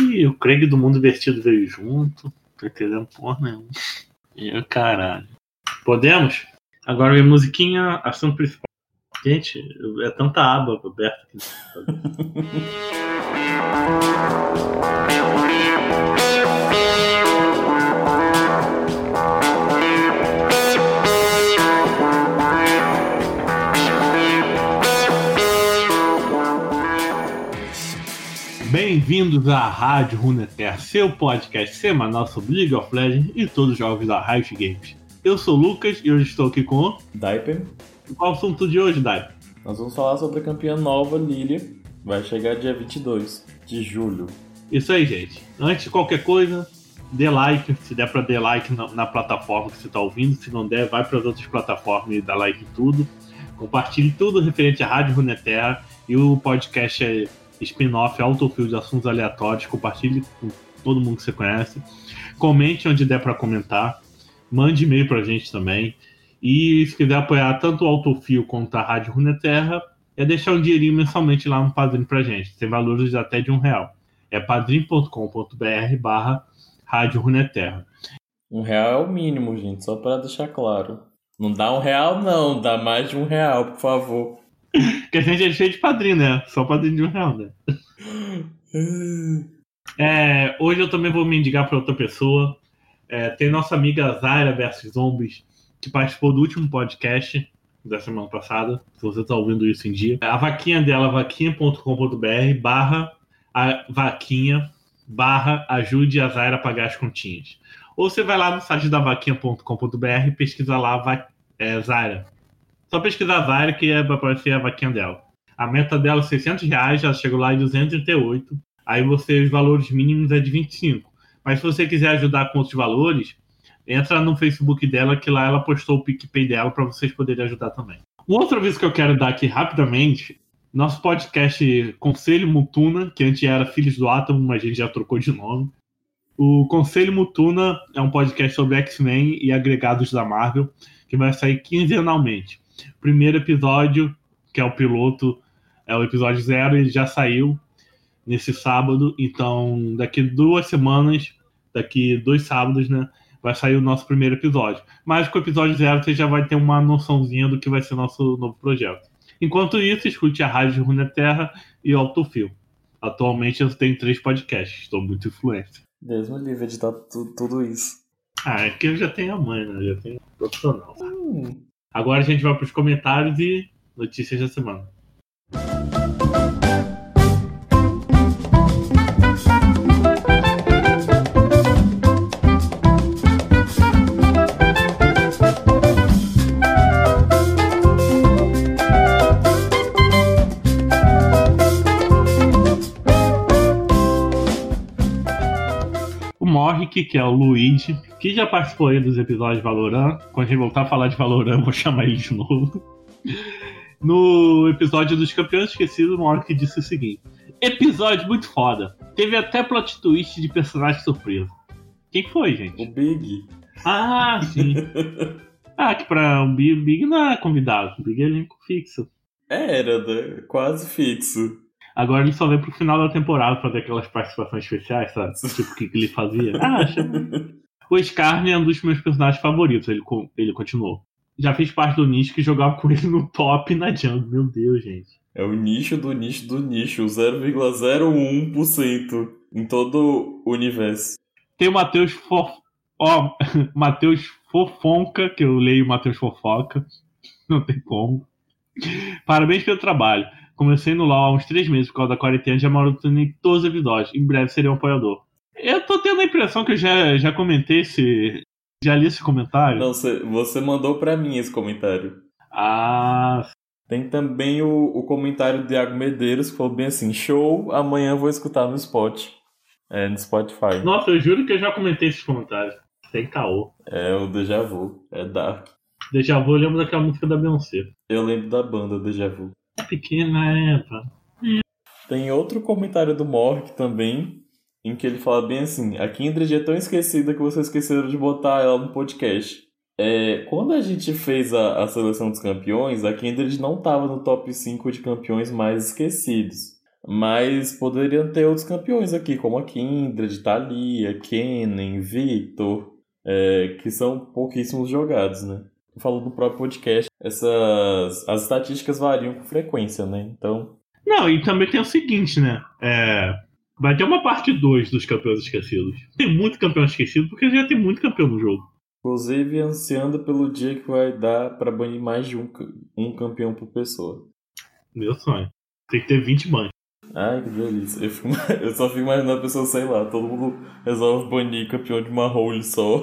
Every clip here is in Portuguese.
E o Craig do Mundo Vestido veio junto. Tô entendendo porra nenhuma. E caralho. Podemos? Agora vem musiquinha, assunto principal. Gente, é tanta aba aberta aqui. Bem-vindos à Rádio Runeterra, seu podcast semanal sobre League of Legends e todos os jogos da Riot Games. Eu sou o Lucas e hoje estou aqui com o Daipen. Qual o assunto de hoje, Daipen? Nós vamos falar sobre a campeã nova, Lilia. Vai chegar dia 22 de julho. Isso aí, gente. Antes de qualquer coisa, dê like. Se der para dar like na, na, plataforma que você está ouvindo. Se não der, vai para as outras plataformas e dá like em tudo. Compartilhe tudo referente à Rádio Runeterra e o podcast é spin-off autofill de assuntos aleatórios. Compartilhe com todo mundo que você conhece. Comente onde der para comentar. Mande e-mail para a gente também. E se quiser apoiar tanto o Autofio quanto a Rádio Runeterra, é deixar um dinheirinho mensalmente lá no Padrim pra gente. Tem valores de até de um real. É padrim.com.br barra Rádio Runeterra. Um real é o mínimo, gente, só para deixar claro. Não dá um real, não, dá mais de um real, por favor. Que a gente é cheio de padrinho, né? Só padrinho de um real, né? é, hoje eu também vou me indicar para outra pessoa. É, tem nossa amiga Zaira versus Zombies, que participou do último podcast da semana passada, se você está ouvindo isso em dia. A vaquinha dela, vaquinha.com.br barra a vaquinha barra ajude a Zaira a pagar as continhas. Ou você vai lá no site da vaquinha.com.br e pesquisa lá é, Zaira. Só pesquisar Zaira que é, vai aparecer a vaquinha dela. A meta dela é 600 reais, ela chegou lá em 238. Aí você, os valores mínimos é de 25. Mas se você quiser ajudar com outros valores, entra no Facebook dela, que lá ela postou o PicPay dela para vocês poderem ajudar também. Um outro aviso que eu quero dar aqui rapidamente: nosso podcast Conselho Mutuna, que antes era Filhos do Átomo, mas a gente já trocou de nome. O Conselho Mutuna é um podcast sobre X-Men e agregados da Marvel, que vai sair quinzenalmente. Primeiro episódio, que é o piloto, é o episódio zero, ele já saiu nesse sábado. Então, daqui duas semanas, daqui dois sábados, né? Vai sair o nosso primeiro episódio. Mas com o episódio zero você já vai ter uma noçãozinha do que vai ser nosso novo projeto. Enquanto isso, escute a Rádio Runeterra e o Autofil. Atualmente eu tenho três podcasts, estou muito influente. Deus me livre editar tu, tudo isso. Ah, é que eu já tenho a mãe, né? Eu já tenho profissional. Hum. Agora a gente vai para os comentários e notícias da semana. Morrick, que é o Luigi, que já participou aí dos episódios de Valorant. Quando a gente voltar a falar de Valorant, vou chamar ele de novo. No episódio dos Campeões Esquecidos, o Morrick disse o seguinte: Episódio muito foda. Teve até plot twist de personagem surpresa. Quem foi, gente? O Big. Ah, sim. ah, que pra um Big, Big não é convidado. O Big é elenco fixo. Era, né? quase fixo. Agora ele só vem pro final da temporada fazer aquelas participações especiais, sabe? Tipo, o que, que ele fazia. Ah, acha. O Scarne é um dos meus personagens favoritos, ele, ele continuou. Já fez parte do nicho que jogava com ele no top e na jungle. Meu Deus, gente. É o nicho do nicho do nicho, 0,01% em todo o universo. Tem o Matheus Fof... Ó, oh, Matheus Fofonca, que eu leio Matheus Fofoca. Não tem como. Parabéns pelo trabalho. Comecei no LoL há uns três meses por causa da quarentena, já maratonei todos os episódios. Em breve serei um apoiador. Eu tô tendo a impressão que eu já, já comentei esse. Já li esse comentário. Não, você mandou para mim esse comentário. Ah. Tem também o, o comentário do Iago Medeiros que falou bem assim: show, amanhã vou escutar no Spot. É, no Spotify. Nossa, eu juro que eu já comentei esses comentários. Sem caô. É o Deja Vu. É Dark. Deja Vu, eu lembro daquela música da Beyoncé. Eu lembro da banda Deja Vu pequena Eva. Tem outro comentário do Mork também, em que ele fala bem assim: a Kindred é tão esquecida que vocês esqueceram de botar ela no podcast. É, quando a gente fez a, a seleção dos campeões, a Kindred não estava no top 5 de campeões mais esquecidos. Mas poderiam ter outros campeões aqui, como a Kindred, Thalia, Kennen, Victor, é, que são pouquíssimos jogados, né? Falou no próprio podcast, essas as estatísticas variam com frequência, né? Então. Não, e também tem o seguinte, né? É, vai ter uma parte 2 dos campeões esquecidos. Tem muito campeão esquecido porque já tem muito campeão no jogo. Inclusive ansiando pelo dia que vai dar para banir mais de um, um campeão por pessoa. Meu sonho. Tem que ter 20 bans. Ai, que delícia. Eu, fico, eu só fico imaginando a pessoa, sei lá, todo mundo resolve banir campeão de uma role só.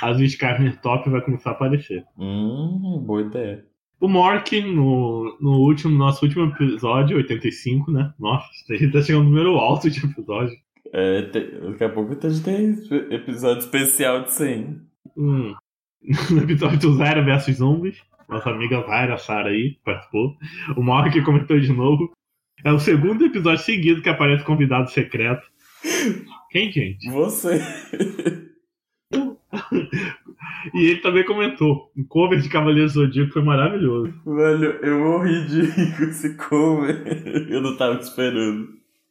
As Skyrim top vai começar a aparecer. Hum, boa ideia. O Mork, no, no último, nosso último episódio, 85, né? Nossa, a gente tá chegando no número alto de episódio. É, tem, daqui a pouco a gente tem episódio especial de 100. Hum. No episódio do Zaira vs Zombies, nossa amiga Zaira, Sara aí, participou. O Mork comentou de novo. É o segundo episódio seguido que aparece convidado secreto. Quem, gente? Você. E ele também comentou: o cover de Cavaleiro Zodíaco foi maravilhoso. Velho, eu morri de rir com esse cover. Eu não tava esperando.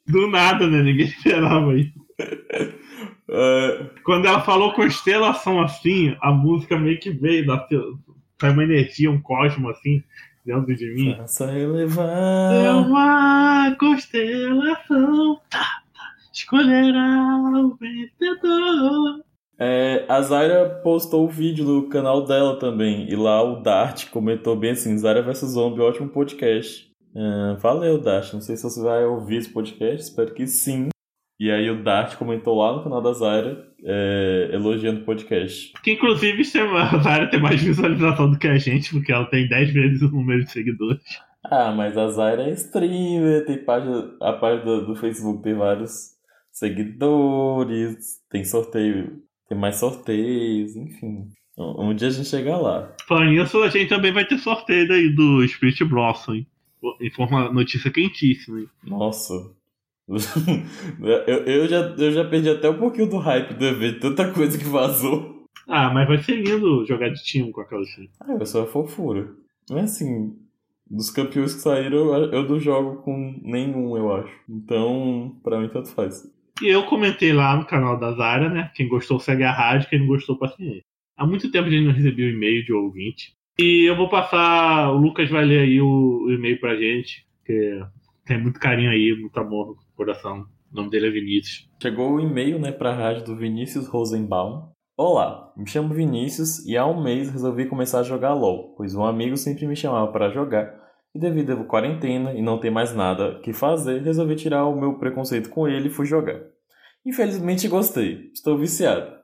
Do nada, né? Ninguém esperava isso. Uh... Quando ela falou constelação assim, a música meio que veio da. Foi uma energia, um cosmo assim, dentro de mim. Faça elevar. É uma constelação. Tá, tá, escolherá o vencedor. É, a Zaira postou o vídeo no canal dela também. E lá o Dart comentou bem assim: Zaira vs Zombie, ótimo podcast. É, valeu, Dart. Não sei se você vai ouvir esse podcast, espero que sim. E aí o Dart comentou lá no canal da Zaira, é, elogiando o podcast. Que inclusive a Zaira tem mais visualização do que a gente, porque ela tem 10 vezes o número de seguidores. Ah, mas a Zaira é streamer, tem página, a página do, do Facebook tem vários seguidores, tem sorteio tem mais sorteios, enfim. Um dia a gente chega lá. Falando nisso, a gente também vai ter sorteio aí do Spirit Blossom, hein? Informa notícia quentíssima, hein? Nossa. eu, eu, já, eu já perdi até um pouquinho do hype do evento, tanta coisa que vazou. Ah, mas vai ser lindo jogar de time com aquela time. Ah, é só fofura. Não é assim. Dos campeões que saíram, eu não jogo com nenhum, eu acho. Então, pra mim, tanto faz. E eu comentei lá no canal da Zara, né? Quem gostou segue a rádio, quem não gostou, paciência. Há muito tempo a gente não recebeu e-mail de ouvinte. E eu vou passar, o Lucas vai ler aí o, o e-mail pra gente, que tem muito carinho aí, muito amor no coração. O nome dele é Vinícius. Chegou o e-mail, né, pra rádio do Vinícius Rosenbaum. Olá, me chamo Vinícius e há um mês resolvi começar a jogar LOL, pois um amigo sempre me chamava para jogar e devido à quarentena e não ter mais nada que fazer, resolvi tirar o meu preconceito com ele e fui jogar. Infelizmente gostei, estou viciado.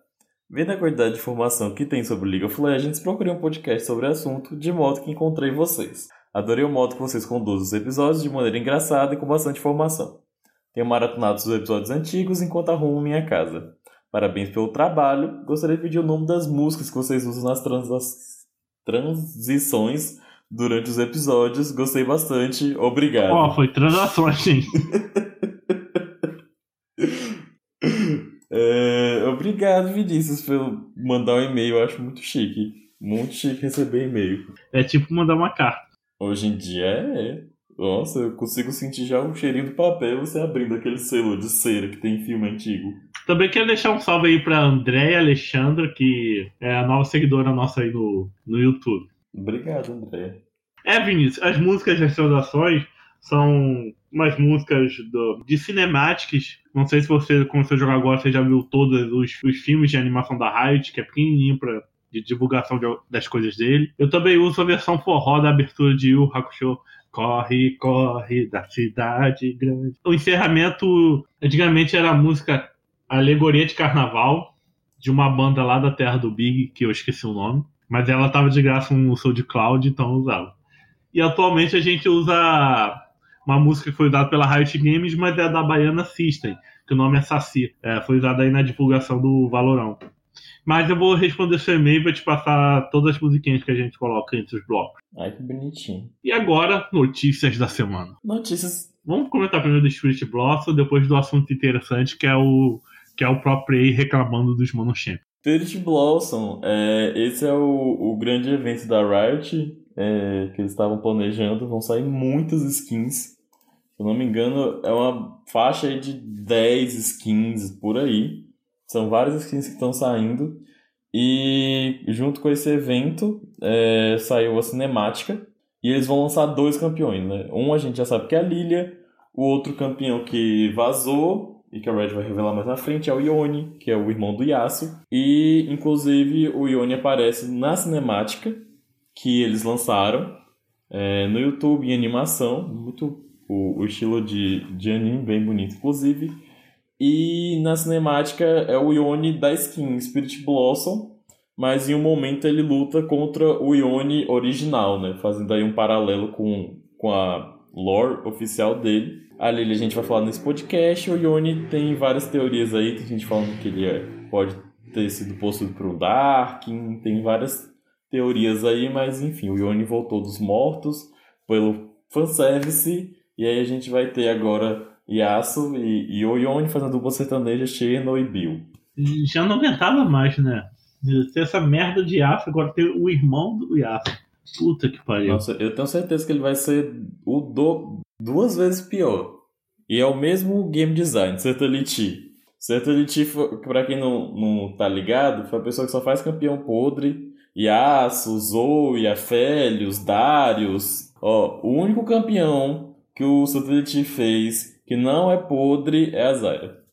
Vendo a quantidade de informação que tem sobre League of Legends, procurei um podcast sobre o assunto, de modo que encontrei vocês. Adorei o modo que vocês conduzem os episódios de maneira engraçada e com bastante informação. Tenho maratonado os episódios antigos enquanto arrumo minha casa. Parabéns pelo trabalho. Gostaria de pedir o nome das músicas que vocês usam nas transições durante os episódios. Gostei bastante. Obrigado. Ó, oh, foi transações, sim. é, obrigado, Vinícius, por mandar um e-mail. Eu acho muito chique. Muito chique receber e-mail. É tipo mandar uma carta. Hoje em dia é. Nossa, eu consigo sentir já o cheirinho do papel você abrindo aquele selo de cera que tem em filme antigo. Também quero deixar um salve aí pra Andréia Alexandra, que é a nova seguidora nossa aí no, no YouTube. Obrigado, André. É, Vinícius, as músicas das saudações são umas músicas do, de cinemáticas. Não sei se você começou a jogar agora, você já viu todos os, os filmes de animação da Riot, que é pequenininho pra, de divulgação de, das coisas dele. Eu também uso a versão forró da abertura de Yu Hakusho. Corre, corre da cidade grande. O encerramento, antigamente era a música Alegoria de Carnaval, de uma banda lá da terra do Big, que eu esqueci o nome. Mas ela tava de graça no SoundCloud, então eu usava. E atualmente a gente usa uma música que foi usada pela Riot Games, mas é da Baiana System, que o nome é Saci. É, foi usada aí na divulgação do Valorão. Mas eu vou responder seu e-mail e vou te passar todas as musiquinhas que a gente coloca entre os blocos. Ai, que bonitinho. E agora, notícias da semana. Notícias. Vamos comentar primeiro do Spirit Blossom, depois do assunto interessante, que é o, que é o próprio aí reclamando dos Monochamp. Spirit Blossom, é, esse é o, o grande evento da Riot é, que eles estavam planejando. Vão sair muitas skins Se eu não me engano, é uma faixa de 10 skins por aí. São várias skins que estão saindo. E junto com esse evento é, saiu a cinemática. E eles vão lançar dois campeões, né? Um a gente já sabe que é a Lilia. O outro campeão que vazou e que a Red vai revelar mais na frente é o Ione, que é o irmão do Yasuo. E, inclusive, o Ione aparece na cinemática que eles lançaram é, no YouTube em animação. Muito o, o estilo de, de anime bem bonito, inclusive. E na cinemática é o Ione da skin Spirit Blossom, mas em um momento ele luta contra o Ione original, né? Fazendo aí um paralelo com, com a lore oficial dele. Ali a gente vai falar nesse podcast. O Ione tem várias teorias aí, tem gente falando que ele é, pode ter sido possuído por um Darkin, tem várias teorias aí, mas enfim, o Ione voltou dos mortos pelo fanservice, e aí a gente vai ter agora Yasuo e, e o Ione fazendo dupla sertaneja Cherno e Bill. Já não aguentava mais, né? Ter essa merda de Yasuo, agora ter o irmão do Yasuo. Puta que pariu. Nossa, eu tenho certeza que ele vai ser o do... duas vezes pior. E é o mesmo game design, Sertality. Sertality, pra quem não, não tá ligado, foi a pessoa que só faz campeão podre. Yasuo, Zoe, Aphelios, Darius. Ó, o único campeão que o Sertality fez que não é podre é a Zyra.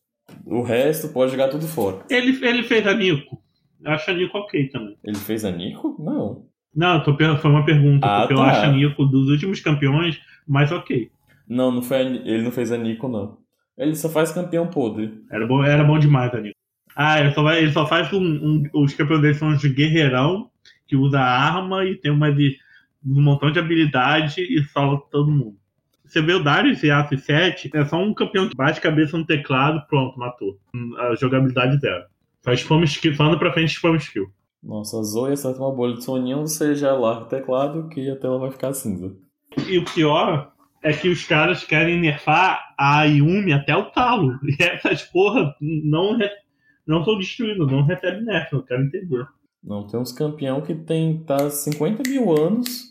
O resto pode jogar tudo fora. Ele, ele fez a Nico. Eu acho a Nico ok também. Ele fez a Nico? Não. Não, tô, foi uma pergunta, Ah, porque eu tá. acho a Nico dos últimos campeões mais ok. Não, não foi a ele não fez a Nico, não. Ele só faz campeão podre. Era bom, era bom demais a Nico. Ah, ele só, vai, ele só faz um, um- Os campeões dele são de guerreirão, que usa arma e tem uma de, um montão de habilidade e salva todo mundo. Você vê o Darius e Ace 7, é só um campeão que bate cabeça no teclado, pronto, matou. A jogabilidade zero. Só spam skill, só anda pra frente spam skill. Nossa, a Zoe acerta uma bolha de soninho, você já larga o teclado que a tela vai ficar cinza. E o pior é que os caras querem nerfar a Yumi até o talo. E essas porra não, não são destruídas, não recebem nerf, eu quero entender. Não, tem uns campeão que tem tá 50 mil anos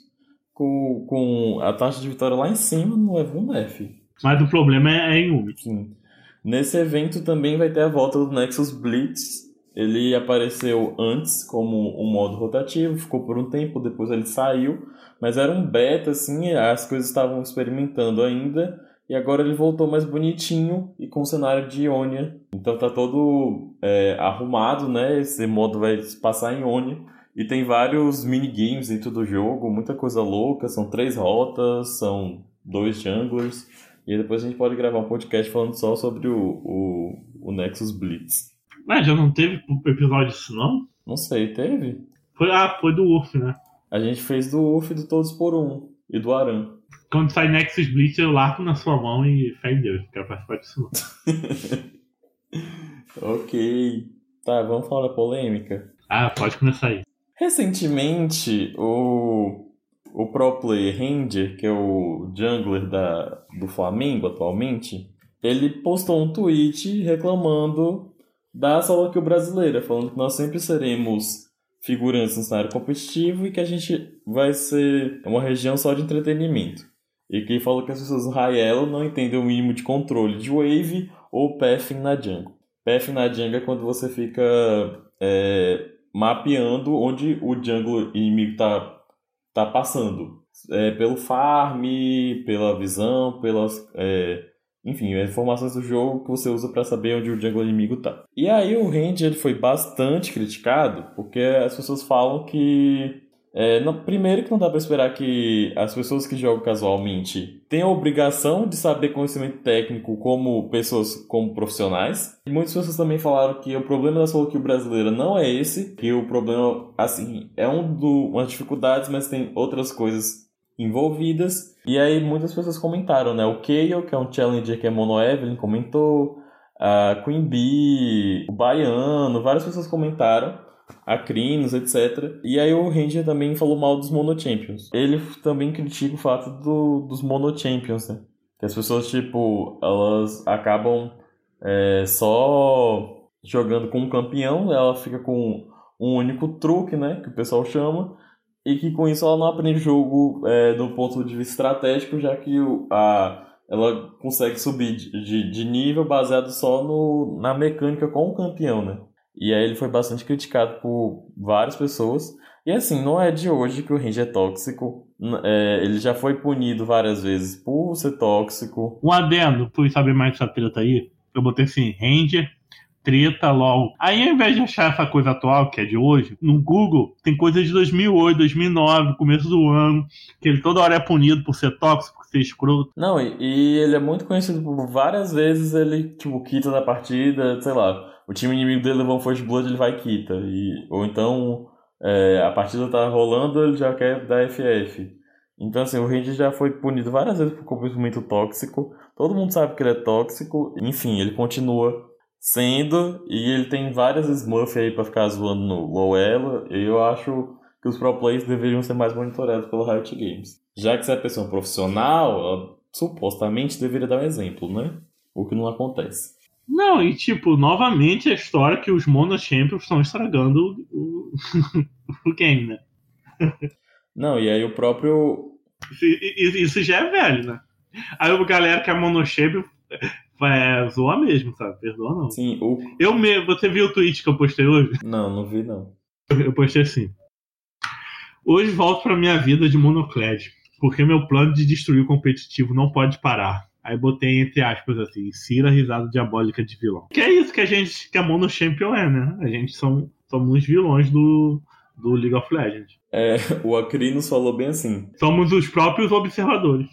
com, com a taxa de vitória lá em cima, não leva um F. Mas o problema é a Yumi. Sim. Nesse evento também vai ter a volta do Nexus Blitz. Ele apareceu antes como um modo rotativo, ficou por um tempo, depois ele saiu, mas era um beta, assim, as coisas estavam experimentando ainda, e agora ele voltou mais bonitinho e com cenário de Ionia. Então tá todo é, arrumado, né? Esse modo vai se passar em Ionia. E tem vários minigames dentro do jogo, muita coisa louca, são três rotas, são dois junglers. E aí depois a gente pode gravar um podcast falando só sobre o, o, o Nexus Blitz. Mas já não teve episódio disso, não? Não sei, teve? Foi, ah, foi do Urf, né? A gente fez do UF do Todos por Um e do Aran. Quando sai Nexus Blitz, eu largo na sua mão e fé em Deus, não quero participar disso não. ok. Tá, vamos falar da polêmica. Ah, pode começar aí. Recentemente, o, o pro player Ranger, que é o jungler da, do Flamengo atualmente, ele postou um tweet reclamando da solo kill brasileira, falando que nós sempre seremos figurantes no cenário competitivo e que a gente vai ser uma região só de entretenimento. E que falou que as pessoas no elo não entendem o mínimo de controle de wave ou pathing na jungle. Pathing na jungle é quando você fica é, mapeando onde o jungle inimigo tá, tá passando. É, pelo farm, pela visão, pelas. é, enfim, as informações do jogo que você usa para saber onde o jungle inimigo tá. E aí o Ranger ele foi bastante criticado, porque as pessoas falam que. é, não- primeiro que não dá para esperar que as pessoas que jogam casualmente tenham a obrigação de saber conhecimento técnico como pessoas como profissionais. E muitas pessoas também falaram que o problema da solo brasileira não é esse, que o problema, assim, é um do, umas dificuldades, mas tem outras coisas envolvidas. E aí muitas pessoas comentaram, né? O Kayle, que é um challenger que é mono Evelyn, comentou. A Queen Bee, o Baiano, várias pessoas comentaram. A Crinos, etc. E aí o Ranger também falou mal dos Mono Champions. Ele também critica o fato do, dos Mono Champions, né? Que as pessoas, tipo, elas acabam é, só jogando com um campeão, ela fica com um único truque, né? Que o pessoal chama e que com isso ela não aprende jogo é, do ponto de vista estratégico, já que a ela consegue subir de, de nível baseado só no, na mecânica com o campeão, né? E aí ele foi bastante criticado por várias pessoas. E assim, não é de hoje que o Range é tóxico. É, ele já foi punido várias vezes por ser tóxico. Um adendo, fui saber mais dessa treta aí. Eu botei assim, Ranger treta, LOL. Aí, ao invés de achar essa coisa atual, que é de hoje, no Google tem coisa de 2008, 2009, começo do ano, que ele toda hora é punido por ser tóxico, por ser escroto. Não, e, e ele é muito conhecido por várias vezes ele, tipo, quita da partida, sei lá, o time inimigo dele levou um First Blood, ele vai e quita. E, ou então, é, a partida tá rolando, ele já quer dar FF. Então, assim, o Ranger já foi punido várias vezes por comportamento tóxico. Todo mundo sabe que ele é tóxico. Enfim, ele continua sendo, e ele tem várias Smurf aí pra ficar zoando no low elo, e eu acho que os pro players deveriam ser mais monitorados pelo Riot Games. Já que você é pessoa profissional, ela, supostamente deveria dar um exemplo, né? O que não acontece. Não, e tipo, novamente a história que os Mono Champions estão estragando o, o game, né? Não, e aí o próprio. Isso, isso já é velho, né? Aí a galera que é Mono Champion é, zoa mesmo, sabe? Perdoa não. Sim, o... Eu mesmo, você viu o tweet que eu postei hoje? Não, não vi não. Eu postei assim. Hoje volto pra minha vida de monoclad, porque meu plano de destruir o competitivo não pode parar. Aí botei entre aspas assim, insira risada diabólica de vilão. Que é isso que a gente, que a Mono Champion é, né? A gente são, somos vilões do, do League of Legends. É, o Acrinos falou bem assim. Somos os próprios observadores.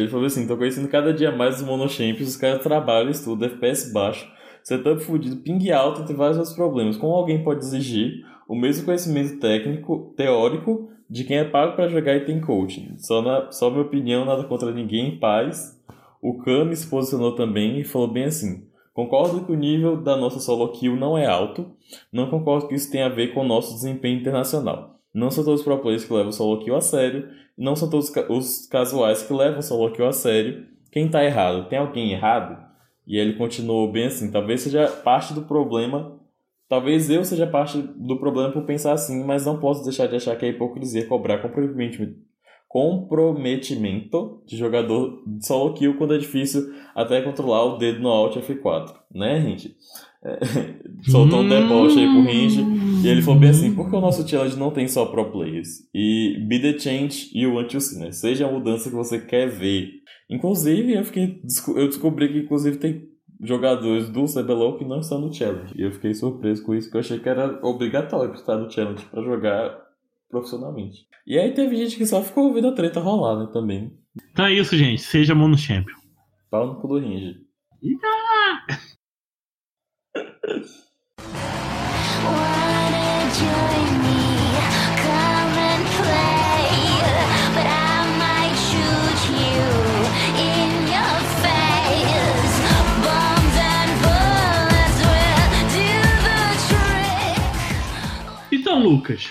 Ele falou assim: tô conhecendo cada dia mais os monochampions, os caras trabalham, estudam, FPS baixo, setup fudido, ping alto, tem vários outros problemas. Como alguém pode exigir o mesmo conhecimento técnico, teórico, de quem é pago para jogar e tem coaching? Só, na, só minha opinião, nada contra ninguém, paz. O Kami se posicionou também e falou bem assim: Concordo que o nível da nossa solo kill não é alto, não concordo que isso tenha a ver com o nosso desempenho internacional. Não são todos os pro players que levam o solo kill a sério, não são todos os casuais que levam o solo kill a sério. Quem tá errado? Tem alguém errado? E ele continuou bem assim, talvez seja parte do problema, talvez eu seja parte do problema por pensar assim, mas não posso deixar de achar que é hipocrisia cobrar comprometimento, comprometimento de jogador de solo kill quando é difícil até controlar o dedo no Alt F4, né, gente? Soltou um deboche aí pro Range. E ele falou bem assim: por que o nosso challenge não tem só pro players? E be the change you want to see, né? Seja a mudança que você quer ver. Inclusive, eu, fiquei, eu descobri que inclusive tem jogadores do CBLOL que não estão no challenge. E eu fiquei surpreso com isso, porque eu achei que era obrigatório estar no challenge para jogar profissionalmente. E aí teve gente que só ficou ouvindo a treta rolar, né, também. Então é isso, gente. Seja mono champion. Pau no cu do Range. Então, Lucas,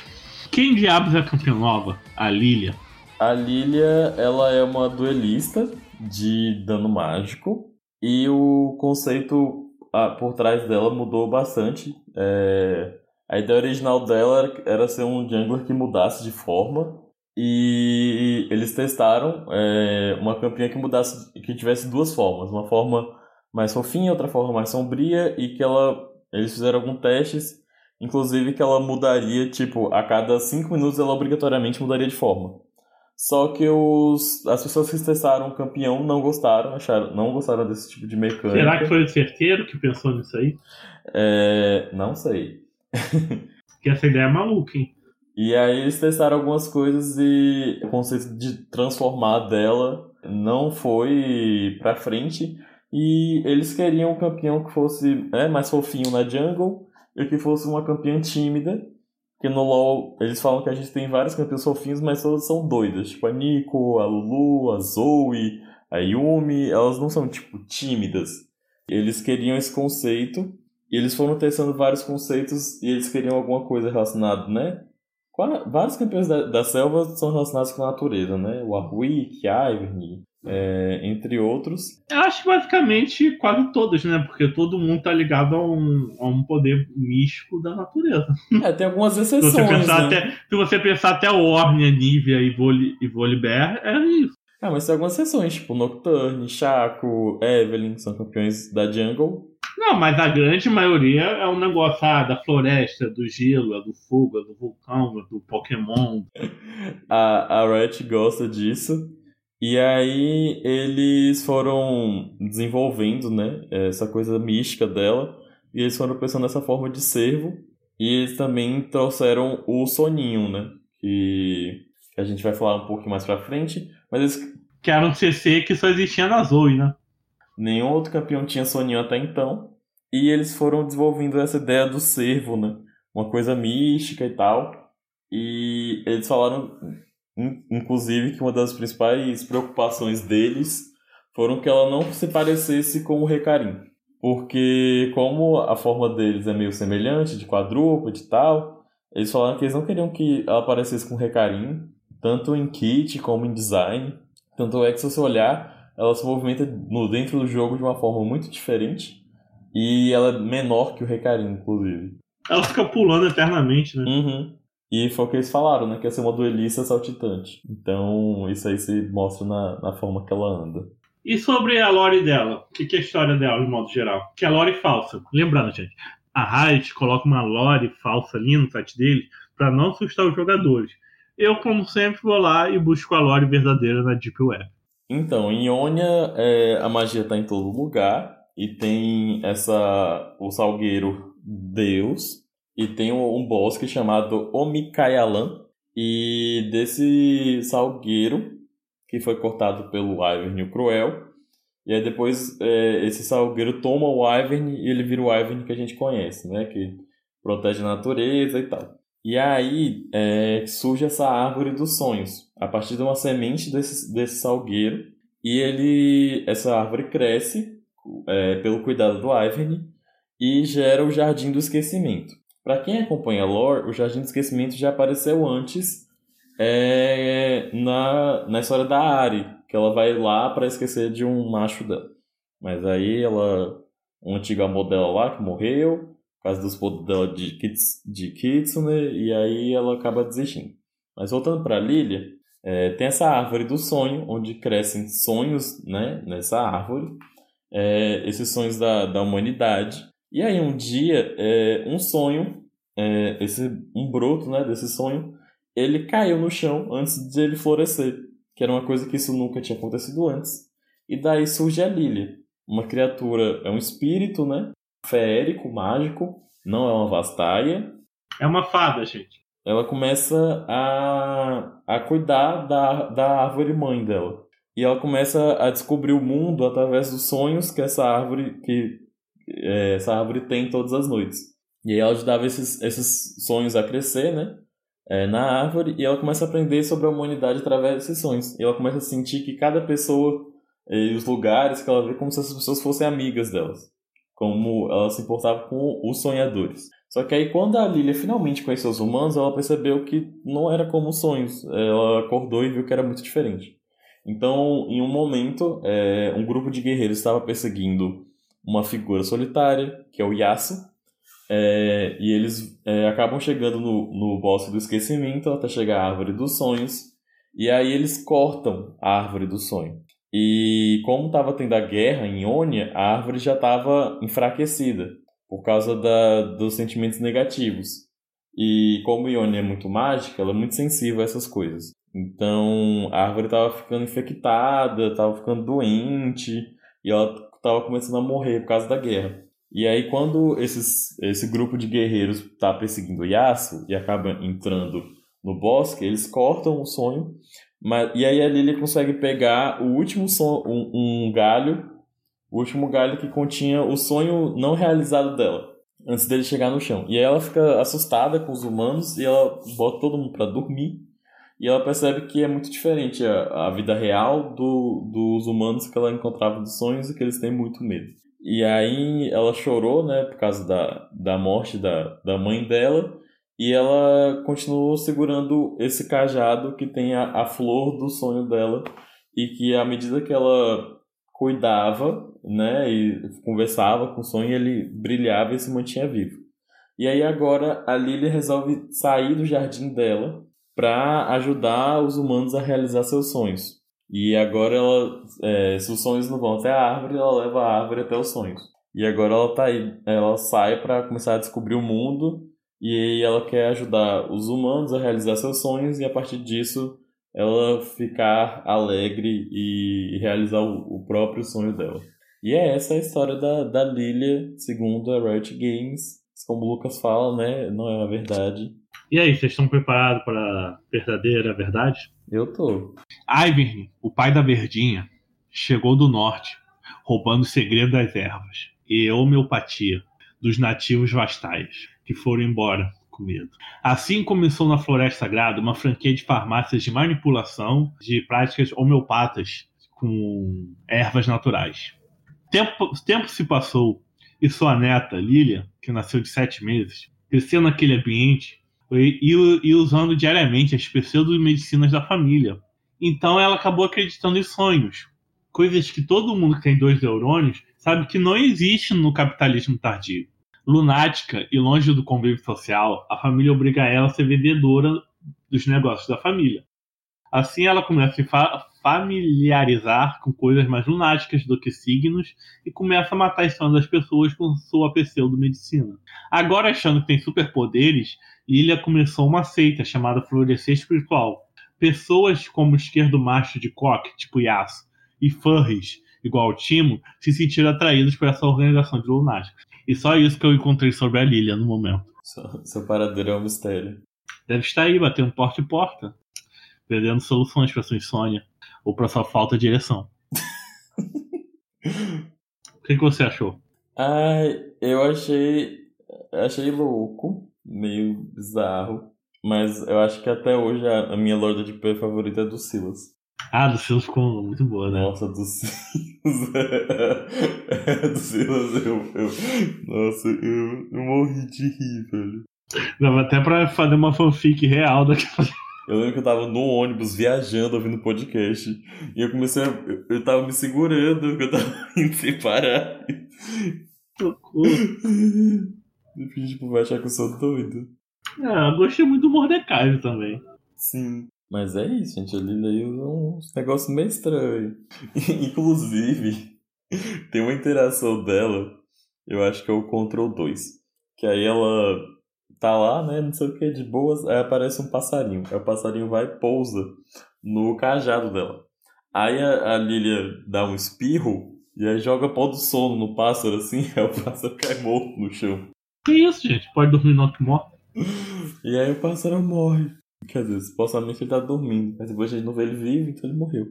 quem diabos é a campeã nova? A Lilia. A Lilia, ela é uma duelista de dano mágico e o conceito ah, por trás dela mudou bastante. É... A ideia original dela era ser um jungler que mudasse de forma e eles testaram é, uma campanha que mudasse, que tivesse duas formas, uma forma mais fofinha, outra forma mais sombria e que ela eles fizeram alguns testes, inclusive que ela mudaria tipo a cada cinco minutos ela obrigatoriamente mudaria de forma. Só que os, as pessoas que testaram o campeão não gostaram, acharam, não gostaram desse tipo de mecânica. Será que foi o certeiro que pensou nisso aí? É, não sei. que essa ideia é maluca, hein? E aí eles testaram algumas coisas e o conceito de transformar dela não foi pra frente. E eles queriam um campeão que fosse é, mais fofinho na jungle e que fosse uma campeã tímida porque no LoL eles falam que a gente tem vários campeões fofinhos, mas todas são doidas. Tipo a Nico, a Lulu, a Zoe, a Yumi, elas não são, tipo, tímidas. Eles queriam esse conceito, e eles foram testando vários conceitos, e eles queriam alguma coisa relacionada, né? Vários campeões da, da selva são relacionados com a natureza, né? O Warwick, Ivern, é, entre outros. Eu acho basicamente quase todas, né? Porque todo mundo tá ligado a um, a um poder místico da natureza. É, tem algumas exceções. se, você pensar né? até, se você pensar até o Orne, Nivea e, Voli, e Volibear, é isso. Ah, mas tem algumas sessões, tipo Nocturne, Chaco, Evelyn, são campeões da Jungle. Não, mas a grande maioria é um negócio ah, da floresta, do gelo, do fogo, do vulcão, do Pokémon. a, a Riot gosta disso. E aí eles foram desenvolvendo, né, essa coisa mística dela. E eles foram pensando nessa forma de servo. E eles também trouxeram o Soninho, né? Que, que a gente vai falar um pouco mais pra frente. Mas eles... Que era um CC que só existia na Zoe, né? Nenhum outro campeão tinha Soninho até então. E eles foram desenvolvendo essa ideia do servo, né? Uma coisa mística e tal. E eles falaram, inclusive, que uma das principais preocupações deles foram que ela não se parecesse com o Recarim. Porque como a forma deles é meio semelhante, de quadrúpede e tal, eles falaram que eles não queriam que ela parecesse com o Recarim, tanto em kit como em design. Tanto é que se você olhar, ela se movimenta no dentro do jogo de uma forma muito diferente. E ela é menor que o Recarim, inclusive. Ela fica pulando eternamente, né? Uhum. E foi o que eles falaram, né? Que ia ser uma duelista saltitante. Então, isso aí se mostra na, na forma que ela anda. E sobre a lore dela? O que, que é a história dela, de modo geral? Que é lore falsa. Lembrando, gente, a Riot coloca uma lore falsa ali no site deles para não assustar os jogadores. Eu, como sempre, vou lá e busco a lore verdadeira na Deep Web. Então, em Ionia, é, a magia está em todo lugar. E tem essa o Salgueiro Deus. E tem um, bosque chamado Omikayalan. E desse salgueiro que foi cortado pelo Ivern o Cruel. E aí depois é, esse salgueiro toma o Ivern e ele vira o Ivern que a gente conhece, né? Que protege a natureza e tal. E aí é, surge essa árvore dos sonhos, a partir de uma semente desse, desse salgueiro. E ele, essa árvore cresce é, pelo cuidado do Ivern e gera o Jardim do Esquecimento. Para quem acompanha a lore, o Jardim do Esquecimento já apareceu antes é na, na história da Ari, que ela vai lá para esquecer de um macho dela. Mas aí ela, um antigo amor dela lá que morreu, por causa dos poderes dela de, kits, de Kitsune, e aí ela acaba desistindo. Mas voltando para Lilia, é, tem essa árvore do sonho, onde crescem sonhos né, nessa árvore, é, esses sonhos da, da humanidade. E aí um dia, é, um sonho, é, esse, um broto né, desse sonho, ele caiu no chão antes de ele florescer, que era uma coisa que isso nunca tinha acontecido antes. E daí surge a Lilia, uma criatura, é um espírito, né? Feérico, mágico, não é uma vastaia. É uma fada, gente. Ela começa a, a cuidar da, da árvore mãe dela. E ela começa a descobrir o mundo através dos sonhos que essa árvore que é, essa árvore tem todas as noites. E aí ela ajudava esses, esses sonhos a crescer, né? é, na árvore e ela começa a aprender sobre a humanidade através desses sonhos. E ela começa a sentir que cada pessoa e os lugares que ela vê como se as pessoas fossem amigas delas. Como ela se importava com os sonhadores. Só que aí quando a Lilia finalmente conheceu os humanos, ela percebeu que não era como os sonhos. Ela acordou e viu que era muito diferente. Então, em um momento, é, um grupo de guerreiros estava perseguindo uma figura solitária, que é o Yasuo, é, e eles é, acabam chegando no, no bosque do esquecimento até chegar à árvore dos sonhos. E aí eles cortam a árvore do sonho. E como estava tendo a guerra em Ionia, a árvore já estava enfraquecida por causa da, dos sentimentos negativos. E como Ionia é muito mágica, ela é muito sensível a essas coisas. Então a árvore estava ficando infectada, estava ficando doente e ela estava começando a morrer por causa da guerra. E aí, quando esses, esse grupo de guerreiros está perseguindo o e acaba entrando no bosque, eles cortam o sonho. Mas, e aí a Lily consegue pegar o último son, um, um galho, o último galho que continha o sonho não realizado dela, antes dele chegar no chão. E aí ela fica assustada com os humanos e ela bota todo mundo para dormir. E ela percebe que é muito diferente a, a vida real do, dos humanos que ela encontrava dos sonhos e que eles têm muito medo. E aí ela chorou, né, por causa da, da morte da, da mãe dela. E ela continuou segurando esse cajado que tem a, a flor do sonho dela. E que à medida que ela cuidava, né, e conversava com o sonho, ele brilhava e se mantinha vivo. E aí agora a Lily resolve sair do jardim dela para ajudar os humanos a realizar seus sonhos. E agora ela, é, se os sonhos não vão até a árvore, ela leva a árvore até os sonhos. E agora ela tá aí, ela sai para começar a descobrir o mundo e ela quer ajudar os humanos a realizar seus sonhos e a partir disso ela ficar alegre e realizar o, o próprio sonho dela. E é essa a história da, da Lilia, segundo a Riot Games. Como o Lucas fala, né? Não é a verdade. E aí, vocês estão preparados para a verdadeira verdade? Eu tô. Ivern, o pai da Verdinha, chegou do norte, roubando o segredo das ervas e homeopatia dos nativos vastais, que foram embora com medo. Assim começou na Floresta Sagrada uma franquia de farmácias de manipulação de práticas homeopatas com ervas naturais. Tempo, tempo se passou e sua neta, Lilia, que nasceu de sete meses, cresceu naquele ambiente e, e, usando diariamente as pseudo-medicinas da família. Então ela acabou acreditando em sonhos, coisas que todo mundo que tem dois neurônios sabe que não existe no capitalismo tardio. Lunática e longe do convívio social, a família obriga ela a ser vendedora dos negócios da família. Assim, ela começa a familiarizar com coisas mais lunáticas do que signos e começa a matar as das pessoas com sua pseudo-medicina. Agora, achando que tem superpoderes, Lilia começou uma seita chamada Florescer Espiritual. Pessoas como o esquerdo macho de coque, tipo Yasuo, e furries, igual o Timo, se sentiram atraídos por essa organização de lunáticos. E só isso que eu encontrei sobre a Lilia no momento. Seu, seu paradeiro é um mistério. Deve estar aí, batendo porta e porta vendendo soluções para sua insônia ou para sua falta de direção. o que, que, você achou? Ai, eu achei. Achei louco, meio bizarro. Mas eu acho que até hoje a, a minha Lorda de Pé favorita é do Silas. Ah, do Silas ficou muito boa, né? Nossa, do Silas. do Silas, eu, eu. Nossa, eu, eu morri de rir, velho. Dava até pra fazer uma fanfic real daquela. Eu lembro que eu tava no ônibus viajando ouvindo podcast. E eu comecei a. Eu, eu tava me segurando, porque eu tava indo sem parar. Socorro. Eu tipo, vai achar que eu sou doido. É, eu gostei muito do Mordecai também. Sim. Mas é isso, gente. A Lila usa uns negócios meio estranhos. Inclusive, tem uma interação dela, eu acho que é o Control 2. Que aí ela tá lá, né, não sei o que, de boas, aí aparece um passarinho. Aí o passarinho vai e pousa no cajado dela. Aí a, a Lilia dá um espirro e aí joga pó do sono no pássaro, assim, aí o pássaro cai morto no chão. Que isso, gente? Pode dormir no que morre? E aí o pássaro morre. Quer dizer, supostamente ele tá dormindo, mas depois a gente não vê ele vivo, então ele morreu.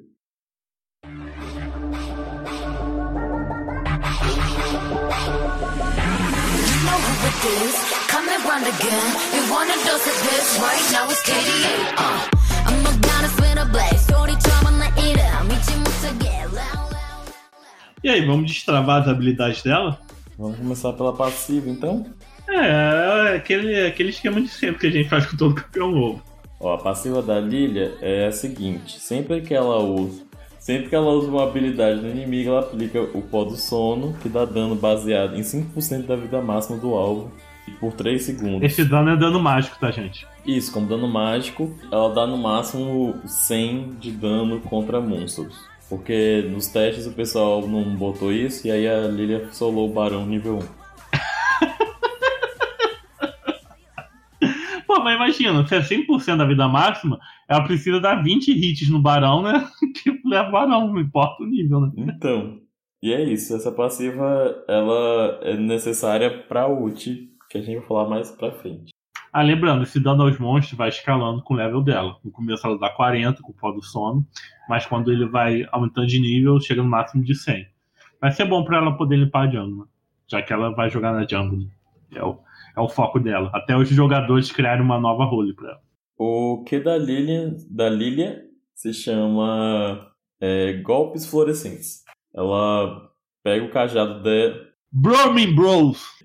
Coming round again. You want a dose of this right now? It's KDA. Uh. I'm a gonna spin a blaze. 소리처럼 나 이래. 믿지 못하게. E aí, vamos destravar as habilidades dela? Vamos começar pela passiva, então? É, é aquele, aquele esquema de sempre que a gente faz com todo campeão novo. Ó, a passiva da Lilia é a seguinte: sempre que ela usa, sempre que ela usa uma habilidade do inimigo, ela aplica o pó do sono, que dá dano baseado em 5% da vida máxima do alvo por 3 segundos. Esse dano é dano mágico, tá, gente? Isso, como dano mágico, ela dá no máximo 100 de dano contra monstros. Porque nos testes o pessoal não botou isso e aí a Lilia solou o Barão nível 1. Pô, mas imagina, se é 100% da vida máxima, ela precisa dar 20 hits no Barão, né? Que leva o Barão, não importa o nível, né? Então, e é isso. Essa passiva, ela é necessária pra ult que a gente vai falar mais pra frente. Ah, lembrando, esse dano aos monstros vai escalando com o level dela. No começo ela dá 40 com o pó do sono, mas quando ele vai aumentando de nível, chega no máximo de 100. Vai ser bom para ela poder limpar a jungle, já que ela vai jogar na jungle. É o, é o foco dela. Até os jogadores criaram uma nova role para ela. O que da Lilia, da Lilia se chama é, golpes fluorescentes. Ela pega o cajado dela. Broming Bros!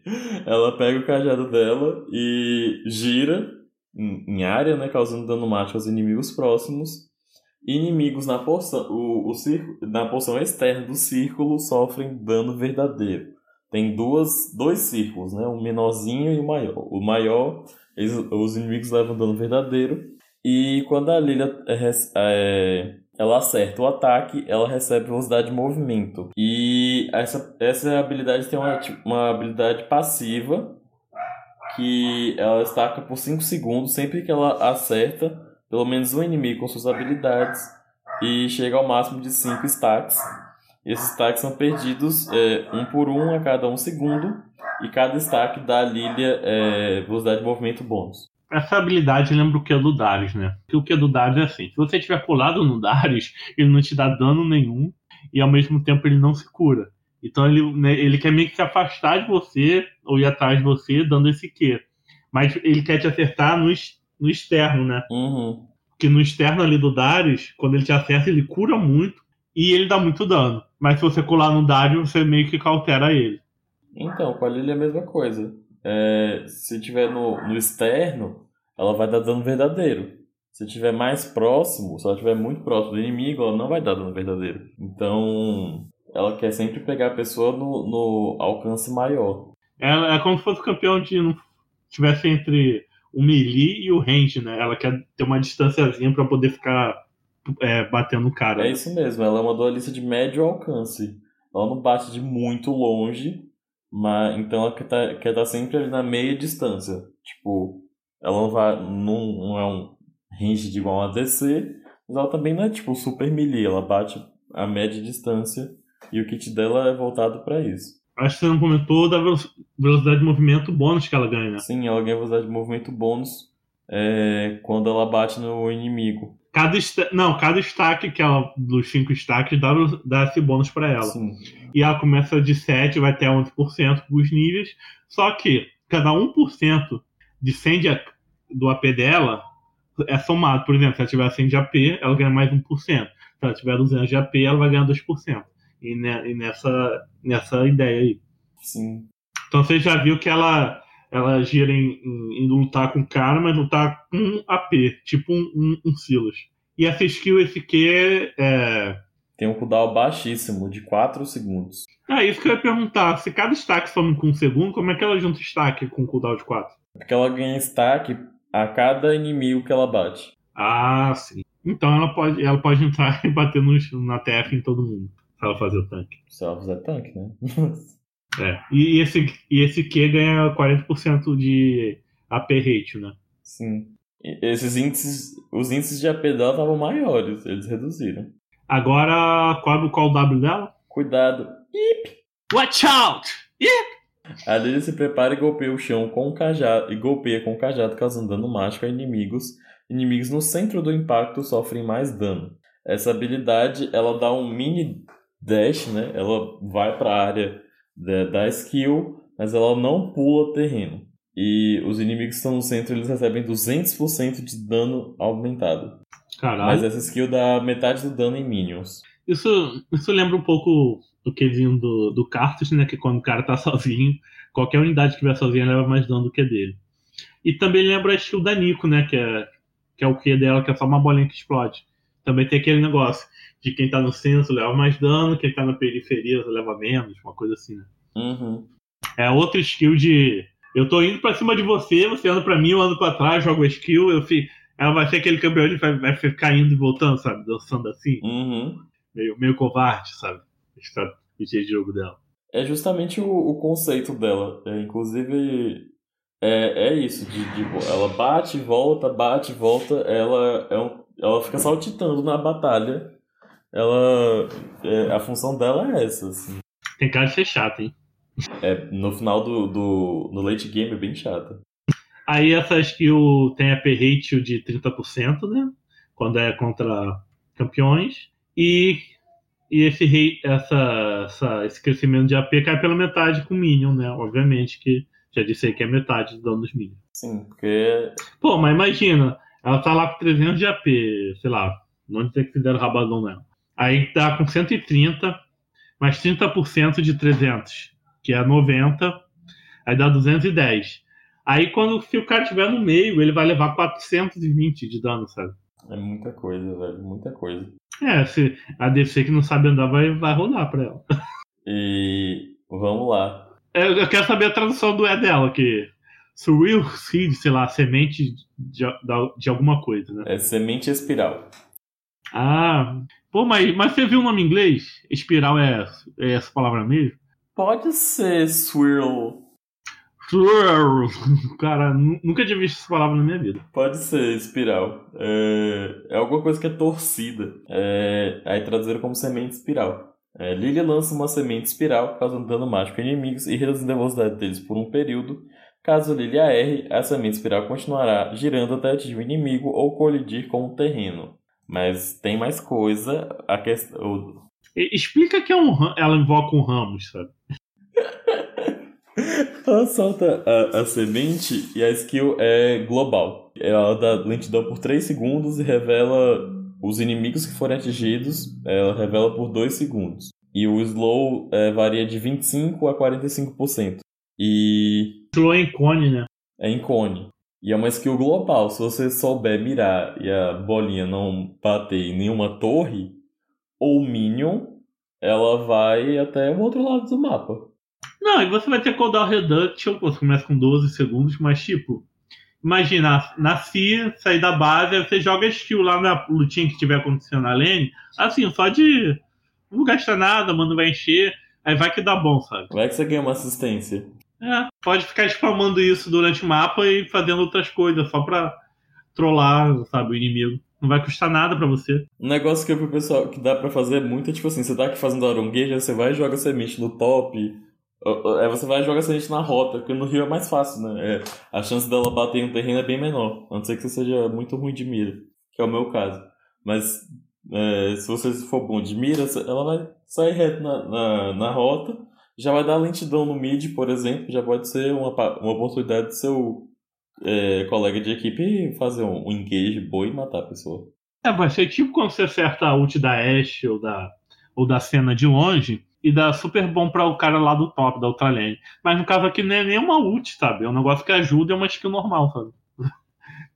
Ela pega o cajado dela e gira em, área, né, causando dano mágico aos inimigos próximos. Inimigos na porção, o, o círculo, na porção externa do círculo sofrem dano verdadeiro. Tem duas, dois círculos, né? Um menorzinho e o um maior. O maior, eles, os inimigos levam dano verdadeiro. E quando a Lilia é, é, ela acerta o ataque, ela recebe velocidade de movimento. E essa, essa habilidade tem uma, uma habilidade passiva que ela estaca por 5 segundos sempre que ela acerta pelo menos um inimigo com suas habilidades e chega ao máximo de 5 stacks. Esses stacks são perdidos é, um por um a cada um segundo e cada stack dá a Lilia é, velocidade de movimento bônus. Essa habilidade lembra o que é do Darius, né? Porque o que é do Darius é assim: se você tiver pulado no Darius, ele não te dá dano nenhum e ao mesmo tempo ele não se cura. Então ele, né, ele quer meio que se afastar de você ou ir atrás de você, dando esse Q. Mas ele quer te acertar no, no externo, né? Uhum. Porque no externo ali do Darius, quando ele te acerta, ele cura muito e ele dá muito dano. Mas se você colar no Darius, você meio que cautera ele. Então, com a Lily é a mesma coisa. É, se tiver no, no externo, ela vai dar dano verdadeiro. Se tiver mais próximo, se ela estiver muito próximo do inimigo, ela não vai dar dano verdadeiro. Então, ela quer sempre pegar a pessoa no, no alcance maior. É, é como se fosse o campeão de não tivesse entre o melee e o range, né? Ela quer ter uma distânciazinha para poder ficar é, batendo o cara. É isso mesmo, ela é uma dualista de médio alcance. Ela não bate de muito longe, mas então ela quer estar tá, tá sempre ali na meia distância. Tipo, ela não vai. Não, não é um range de igual a DC, mas ela também não é tipo super melee, ela bate a média distância e o kit dela é voltado para isso. Acho que você não comentou da velocidade de movimento bônus que ela ganha, né? Sim, ela ganha velocidade de movimento bônus é, quando ela bate no inimigo. Cada não, cada stack que ela, dos 5 stacks dá, dá esse bônus para ela. Sim. E ela começa de 7, vai até 11% os níveis. Só que cada 1% de 100 de, do AP dela é somado. Por exemplo, se ela tiver 100 de AP, ela ganha mais 1%. Se ela tiver 200 de AP, ela vai ganhar 2% e, ne, e nessa, nessa ideia aí. Sim. Então você já viu que ela, ela gira em, em, em lutar com o cara, mas lutar com um AP, tipo um, um, um Silas. E essa skill, esse Q, é... Tem um cooldown baixíssimo, de 4 segundos. Ah, isso que eu ia perguntar. Se cada stack some com um segundo, como é que ela junta stack com cooldown de 4? Porque ela ganha stack a cada inimigo que ela bate. Ah, sim. Então ela pode, ela pode entrar e bater no, na TF em todo mundo ela fazer o tanque. Se ela fizer tanque, né? é. E esse, e esse Q ganha 40% de AP rate, né? Sim. E esses índices, os índices de AP dela estavam maiores, eles reduziram. Agora, qual, qual o W dela? Cuidado. Ip. Watch out! Ip. A Lily se prepara e golpeia o chão com o cajado e golpeia com o cajado, causando dano mágico a inimigos. Inimigos no centro do impacto sofrem mais dano. Essa habilidade ela dá um mini dash, né? Ela vai para a área da, da skill, mas ela não pula terreno. E os inimigos que estão no centro eles recebem 200% de dano aumentado. Caralho. Mas essa skill dá metade do dano em minions. Isso, isso lembra um pouco do que vindo do, do Cartus, né? Que quando o cara tá sozinho, qualquer unidade que estiver sozinha leva mais dano do que dele. E também lembra a skill da Nico, né? Que é, que é o que dela, que é só uma bolinha que explode. Também tem aquele negócio de quem tá no centro leva mais dano, quem tá na periferia leva menos, uma coisa assim, né? Uhum. É outra skill de. Eu tô indo pra cima de você, você anda pra mim, eu ando pra trás, jogo a skill, eu fico. Ela vai ser aquele campeão que vai, vai ficar indo e voltando, sabe? Dançando assim. Uhum. Meio, meio covarde, sabe? O de jogo dela. É justamente o, o conceito dela. É, inclusive, é, é isso. De, de, ela bate, volta, bate, volta. Ela, é um, ela fica saltitando na batalha ela. É, a função dela é essa, assim. Tem cara de ser chata, hein? É, no final do, do. No late game é bem chata. Aí essa skill tem a P-Ratio de 30%, né? Quando é contra campeões. E, e esse, essa, essa, esse crescimento de AP cai pela metade com Minion, né? Obviamente que já disse aí que é metade do dano dos Minions. Sim, porque. Pô, mas imagina, ela tá lá com 300 de AP, sei lá, não dizer que fizeram rabadão nela. Aí tá com 130, mais 30% de 300, que é 90, aí dá 210. Aí quando se o cara estiver no meio, ele vai levar 420 de dano, sabe? É muita coisa, velho, muita coisa. É, se a DC que não sabe andar vai, vai rolar pra ela. E vamos lá. Eu, eu quero saber a tradução do E dela, que Surreal Seed, sei lá, semente de, de, de alguma coisa, né? É semente espiral. Ah, pô, mas, mas você viu o nome em inglês? Espiral é, é essa palavra mesmo? Pode ser swirl. Cara, nunca tinha visto essa palavra na minha vida. Pode ser espiral. É, é alguma coisa que é torcida. É, aí traduziram como semente espiral. É, Lilia lança uma semente espiral, causando dano mágico a inimigos e reduzindo a velocidade deles por um período. Caso Lilia erre, a semente espiral continuará girando até atingir o inimigo ou colidir com o terreno. Mas tem mais coisa. A questão. Explica que é um, ela invoca um ramos, sabe? ela solta a, a, semente e a skill é global. Ela dá lentidão por 3 segundos e revela os inimigos que forem atingidos. Ela revela por 2 segundos. E o slow é, varia de 25% a 45%. E. Slow é em cone, né? É em cone. E é uma skill global. Se você souber mirar e a bolinha não bater em nenhuma torre ou minion, ela vai até o outro lado do mapa. Não, e você vai ter cooldown reduction, você começa com 12 segundos, mas tipo, imagina, nasci, sair da base, aí você joga skill lá na lutinha que tiver acontecendo na lane, assim, só de não gasta nada, mano, vai encher, aí vai que dá bom, sabe? Vai que você ganha uma assistência. É, pode ficar spamando isso durante o mapa e fazendo outras coisas, só pra trollar, sabe, o inimigo. Não vai custar nada para você. Um negócio que eu vi pessoal que dá para fazer muito é tipo assim, você tá aqui fazendo arongueja, você vai e joga semente no top. Aí você vai e joga semente na rota, porque no rio é mais fácil, né? É, a chance dela bater em um terreno é bem menor. A não ser que você seja muito ruim de mira, que é o meu caso. Mas é, se você for bom de mira, ela vai sair reto na, na, na rota já vai dar lentidão no mid, por exemplo, já pode ser uma, uma oportunidade do seu é, colega de equipe fazer um, um engage bom e matar a pessoa. É, vai ser tipo quando você acerta a ult da Ashe ou da, ou da cena de longe e dá super bom para o cara lá do top, da outra lane. Mas no caso aqui não é nem uma ult, sabe? É um negócio que ajuda, é uma skill normal, sabe?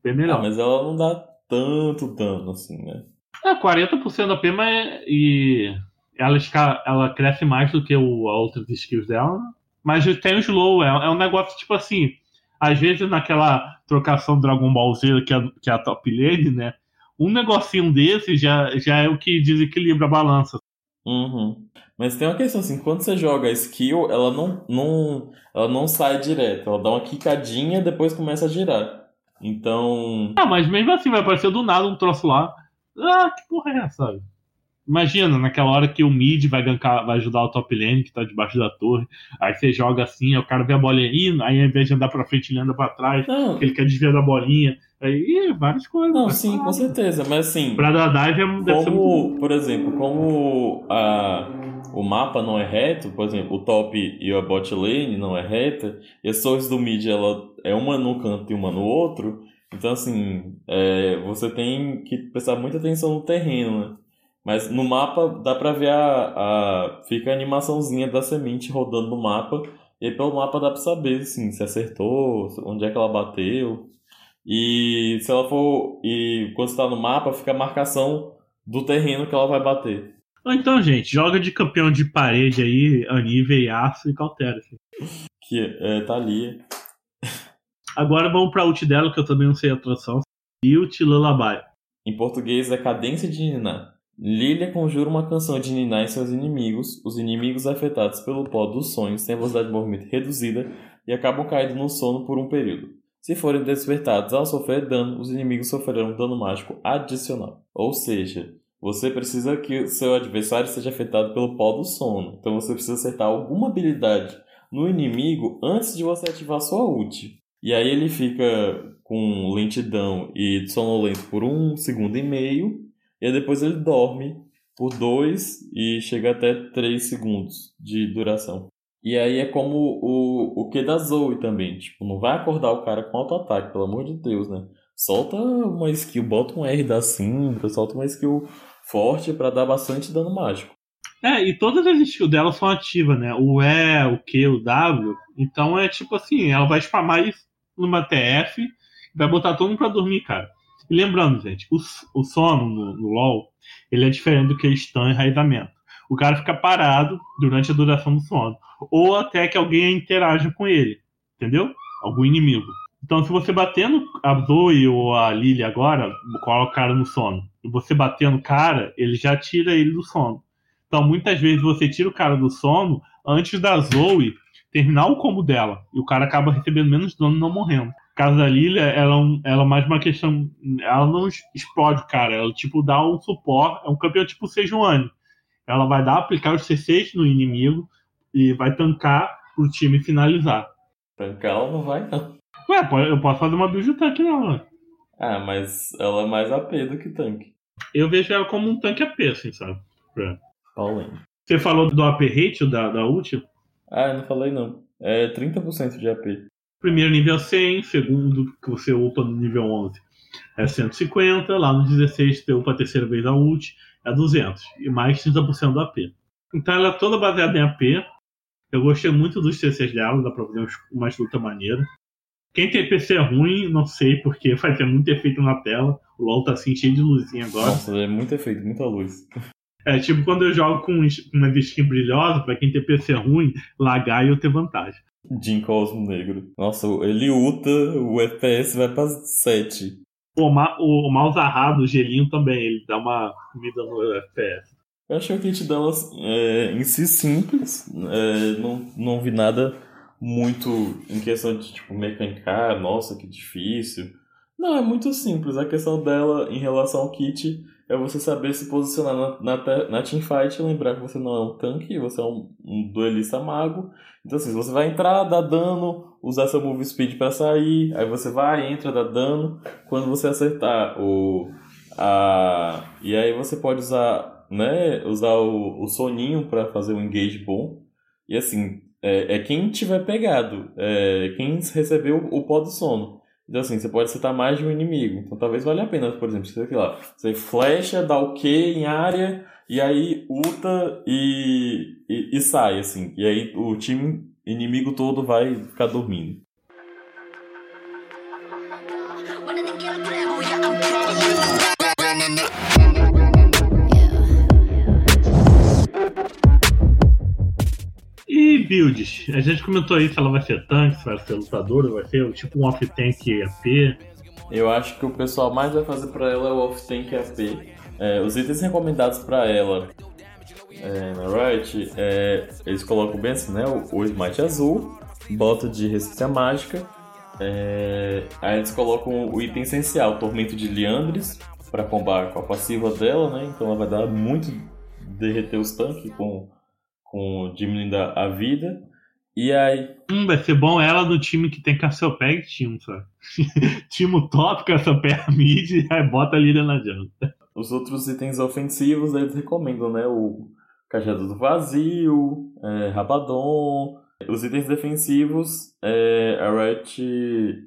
Bem melhor. Ah, mas ela não dá tanto dano assim, né? É, 40% da P, mas e ela, ela cresce mais do que o, outras skills dela, mas tem o slow, é, é, um negócio tipo assim, às vezes naquela trocação Dragon Ball Z, que é, que é a top lane, né? Um negocinho desse já, já é o que desequilibra a balança. Uhum. Mas tem uma questão assim, quando você joga a skill, ela não, não, ela não sai direto, ela dá uma quicadinha e depois começa a girar. Então. Ah, mas mesmo assim vai aparecer do nada um troço lá. Ah, que porra é essa, sabe? Imagina, naquela hora que o mid vai gankar, vai ajudar o top lane que tá debaixo da torre. Aí você joga assim, aí o cara vê a bolinha indo, aí ao invés de andar pra frente, ele anda pra trás, não. porque ele quer desviar da bolinha. Aí, várias coisas. Não, sim, falar. com certeza, mas assim. Pra dar dive é como, Por exemplo, como a, o mapa não é reto, por exemplo, o top e a bot lane não é reta, e as torres do mid ela é uma no canto e uma no outro. Então, assim, é, você tem que prestar muita atenção no terreno, né? Mas no mapa dá pra ver a, a. Fica a animaçãozinha da semente rodando no mapa. E aí pelo mapa dá pra saber assim, se acertou, onde é que ela bateu. E se ela for. E quando está no mapa, fica a marcação do terreno que ela vai bater. Então, gente, joga de campeão de parede aí, Anive, Aço e Cautera. Que é Thalia. Agora vamos pra ult dela, que eu também não sei a tradução. Ult Lullaby. Em português é Cadência de Niná. Lilia conjura uma canção de Niná em seus inimigos. Os inimigos afetados pelo pó dos sonhos têm a velocidade de movimento reduzida e acabam caindo no sono por um período. Se forem despertados ao sofrer dano, os inimigos sofrerão dano mágico adicional. Ou seja, você precisa que seu adversário seja afetado pelo pó do sono. Então você precisa acertar alguma habilidade no inimigo antes de você ativar sua ult. E aí ele fica com lentidão e sonolento por um segundo e meio e depois ele dorme por 2 e chega até 3 segundos de duração. E aí é como o, o que da Zoe também. Tipo, não vai acordar o cara com auto-ataque, pelo amor de Deus, né? Solta uma skill, bota um R da Syndra, solta uma skill forte para dar bastante dano mágico. É, e todas as skills dela são ativas, né? O E, o Q, o W. Então é tipo assim, ela vai spamar isso numa TF e vai botar todo mundo pra dormir, cara. E lembrando, gente, o, o sono no, no, LoL, ele é diferente do que stun e enraizamento. O cara fica parado durante a duração do sono. Ou até que alguém interaja com ele. Entendeu? Algum inimigo. Então, se você batendo a Zoe ou a Lily agora, coloca o cara no sono. E você batendo o cara, ele já tira ele do sono. Então, muitas vezes você tira o cara do sono antes da Zoe terminar o combo dela. E o cara acaba recebendo menos dano não morrendo. Caso da Lilia, ela, é ela é mais uma questão. Ela não explode o cara. Ela, tipo, dá um suporte. É um campeão tipo Sejuani. Ela vai dar, aplicar os C6 no inimigo e vai tancar pro time finalizar. Tancar ela não vai, não. Ué, eu posso fazer uma build tanque nela. Ah, mas ela é mais AP do que tanque. Eu vejo ela como um tanque AP, assim, sabe? É. Paulinho. Você falou do AP rate da, da ult? Ah, eu não falei não. É 30% de AP. Primeiro nível 100, segundo que você upa no nível 11 é 150, lá no 16 você upa a terceira vez a ult, é 200, e mais 30% do AP. Então ela é toda baseada em AP. Eu gostei muito dos CCs dela, dá pra fazer uma luta maneira. Quem tem PC ruim, não sei, porque vai ter muito efeito na tela. O LoL tá assim cheio de luzinha agora. Nossa, é muito efeito, muita luz. É, tipo quando eu jogo com uma skin brilhosa, pra quem tem PC ruim, lagar e eu ter vantagem. Jim Cosmo Negro. Nossa, ele ulta, o FPS vai pra 7. O, ma o mouse arrado, o gelinho também, ele dá uma vida no FPS. Eu achei o kit dela é, em si simples, é, não, não vi nada muito em questão de tipo mecanicar, nossa, que difícil. Não, é muito simples. A questão dela em relação ao kit é você saber se posicionar na, na, na teamfight e lembrar que você não é um tanque, você é um, um duelista mago. Então assim, você vai entrar, dar dano, usar seu move speed para sair, aí você vai, entra, dá dano. Quando você acertar o... A, e aí você pode usar, né, usar o, o soninho para fazer um engage bom. E assim, é, é quem tiver pegado, é quem recebeu o pó do sono. Então, assim, você pode citar mais de um inimigo. Então, talvez valha a pena, por exemplo, você, lá, você flecha, dá o Q em área, e aí ulta e, e, e sai, assim. E aí o time inimigo todo vai ficar dormindo. E builds? A gente comentou aí se ela vai ser tanque, se vai ser lutadora, vai ser tipo um off-tank AP. Eu acho que o pessoal mais vai fazer para ela é o off-tank AP. É, os itens recomendados para ela é, na Riot, é, eles colocam bem assim, né? O, o Smite azul, bota de resistência mágica, é, aí eles colocam o item essencial, Tormento de Liandres, para combar com a passiva dela, né? Então ela vai dar muito derreter os tanques com com diminuindo a vida. E aí. Hum, vai ser bom ela do time que tem Cassiopeia e Timo, sabe? Timo top, Cassiopeia mid, aí bota a Líria na janta. Os outros itens ofensivos eles recomendam, né? O Cajado do Vazio, é, Rabadon. Os itens defensivos, é, a Riot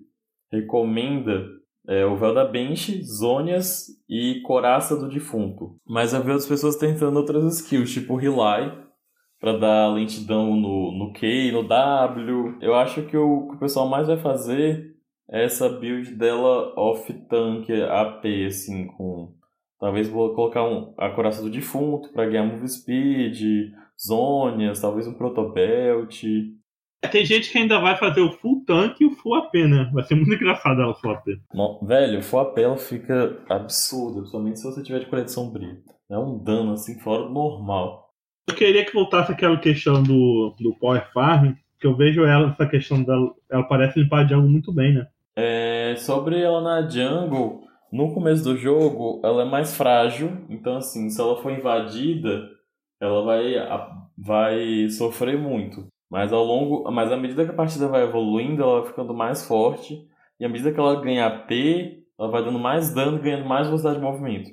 recomenda é, o Véu da Bench, Zônias e Coraça do Defunto. Mas eu vi outras pessoas tentando outras skills, tipo Relay, para dar lentidão no, no Q no W. Eu acho que o que o pessoal mais vai fazer é essa build dela off-tank AP, assim, com. Talvez vou colocar um, a coração do defunto para ganhar move speed, zônias, talvez um protobelt. Tem gente que ainda vai fazer o full tank e o full AP, né? Vai ser muito engraçado ela full AP. velho, o full AP ela fica absurda, principalmente se você tiver de colete sombrio. É um dano assim fora do normal. Eu queria que voltasse aquela questão do, do Power Farm, que eu vejo ela, essa questão dela, ela parece limpar a jungle muito bem, né? É, sobre ela na jungle, no começo do jogo, ela é mais frágil, então assim, se ela for invadida, ela vai, vai sofrer muito. Mas ao longo, mas à medida que a partida vai evoluindo, ela vai ficando mais forte, e à medida que ela ganha AP, ela vai dando mais dano, ganhando mais velocidade de movimento.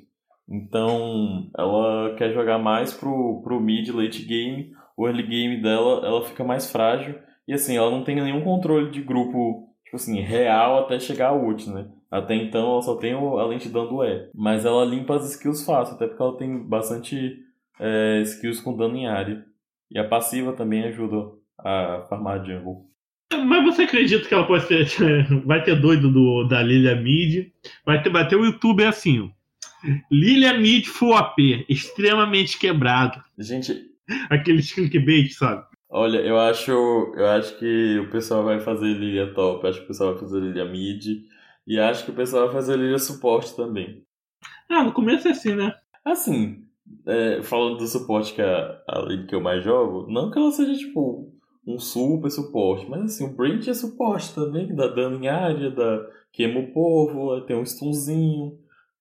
Então, ela quer jogar mais pro, pro mid, late game. O early game dela, ela fica mais frágil. E assim, ela não tem nenhum controle de grupo, tipo assim, real até chegar a ult, né? Até então ela só tem a lentidão do E. Mas ela limpa as skills fácil, até porque ela tem bastante é, skills com dano em área. E a passiva também ajuda a farmar jungle. Mas você acredita que ela pode ser. Vai ter doido do, da Lilia Mid? Vai ter, vai ter o YouTube assim, Lilia Mid Full AP, extremamente quebrado. Gente. Aquele clickbait, sabe? Olha, eu acho, eu acho que o pessoal vai fazer Lilia top, acho que o pessoal vai fazer Lilia mid, e acho que o pessoal vai fazer Lilia suporte também. Ah, no começo é assim, né? Assim, é, falando do suporte que é a, a Lily que eu mais jogo, não que ela seja, tipo, um super suporte, mas assim, o Brent é suporte também, dá dano em área, dá, queima o povo, tem um stunzinho.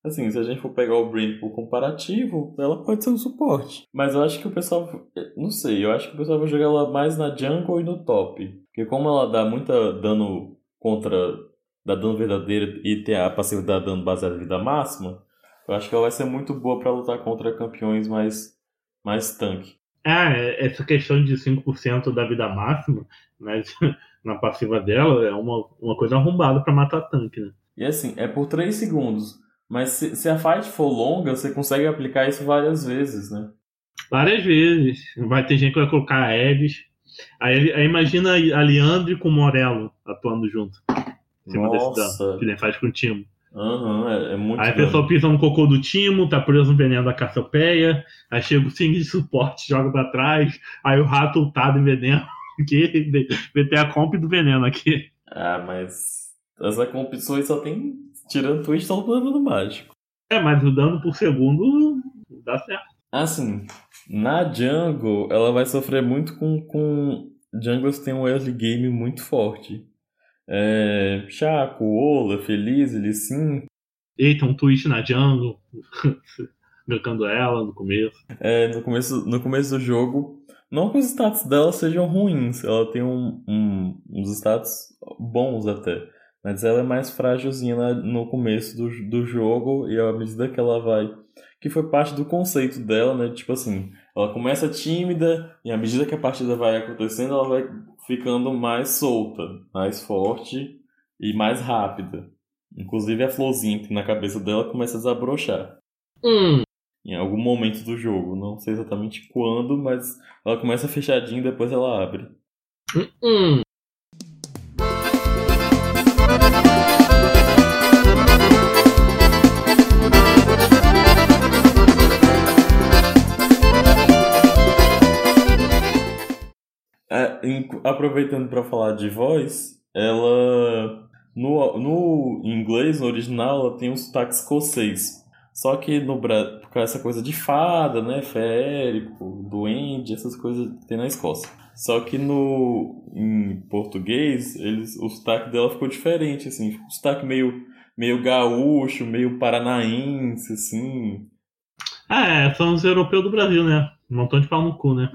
Assim, se a gente for pegar o Brain por comparativo, ela pode ser um suporte. Mas eu acho que o pessoal. Não sei, eu acho que o pessoal vai jogar ela mais na jungle e no top. Porque como ela dá muita dano contra. dá dano verdadeiro e tem a passividade dano baseada em vida máxima, eu acho que ela vai ser muito boa para lutar contra campeões mais, mais tanque. É, essa questão de 5% da vida máxima né, na passiva dela é uma, uma coisa arrombada para matar tanque, né? E assim, é por 3 segundos. Mas se, se, a fight for longa, você consegue aplicar isso várias vezes, né? Várias vezes. Vai ter gente que vai colocar a Eves. Aí, aí imagina a Leandre com o Morello atuando junto. Em cima Nossa. desse dano. Que nem faz com o Timo. Uhum, é, é muito Aí a pessoa pisa no cocô do Timo, tá preso no veneno da Cassiopeia. Aí chega o Sing de suporte, joga pra trás. Aí o rato ultado em veneno. Aqui, VT a comp do veneno aqui. Ah, mas essa comp só tem Tirando Twitch, tá no dano mágico. É, mas o dano por segundo dá certo. Assim, na jungle, ela vai sofrer muito com. com... Jungles tem um early game muito forte. É, Chaco, Ola, Feliz, sim. Eita, um Twitch na jungle. Gankando ela no começo. É, no começo, no começo do jogo. Não que os status dela sejam ruins, ela tem um, um, uns status bons até. Mas ela é mais frágilzinha no começo do, do jogo e à medida que ela vai. Que foi parte do conceito dela, né? Tipo assim, ela começa tímida e à medida que a partida vai acontecendo, ela vai ficando mais solta, mais forte e mais rápida. Inclusive a florzinha que na cabeça dela começa a desabrochar. Hum. Em algum momento do jogo. Não sei exatamente quando, mas ela começa fechadinha e depois ela abre. Hum. Aproveitando para falar de voz, ela no, no inglês, no original, ela tem um sotaque escocês. Só que no com essa coisa de fada, né, férico, duende, essas coisas que tem na Escócia. Só que no em português, eles o sotaque dela ficou diferente assim, um sotaque meio meio gaúcho, meio paranaense assim. Ah, é, são os europeus do Brasil, né? Um montão de pau no cu, né?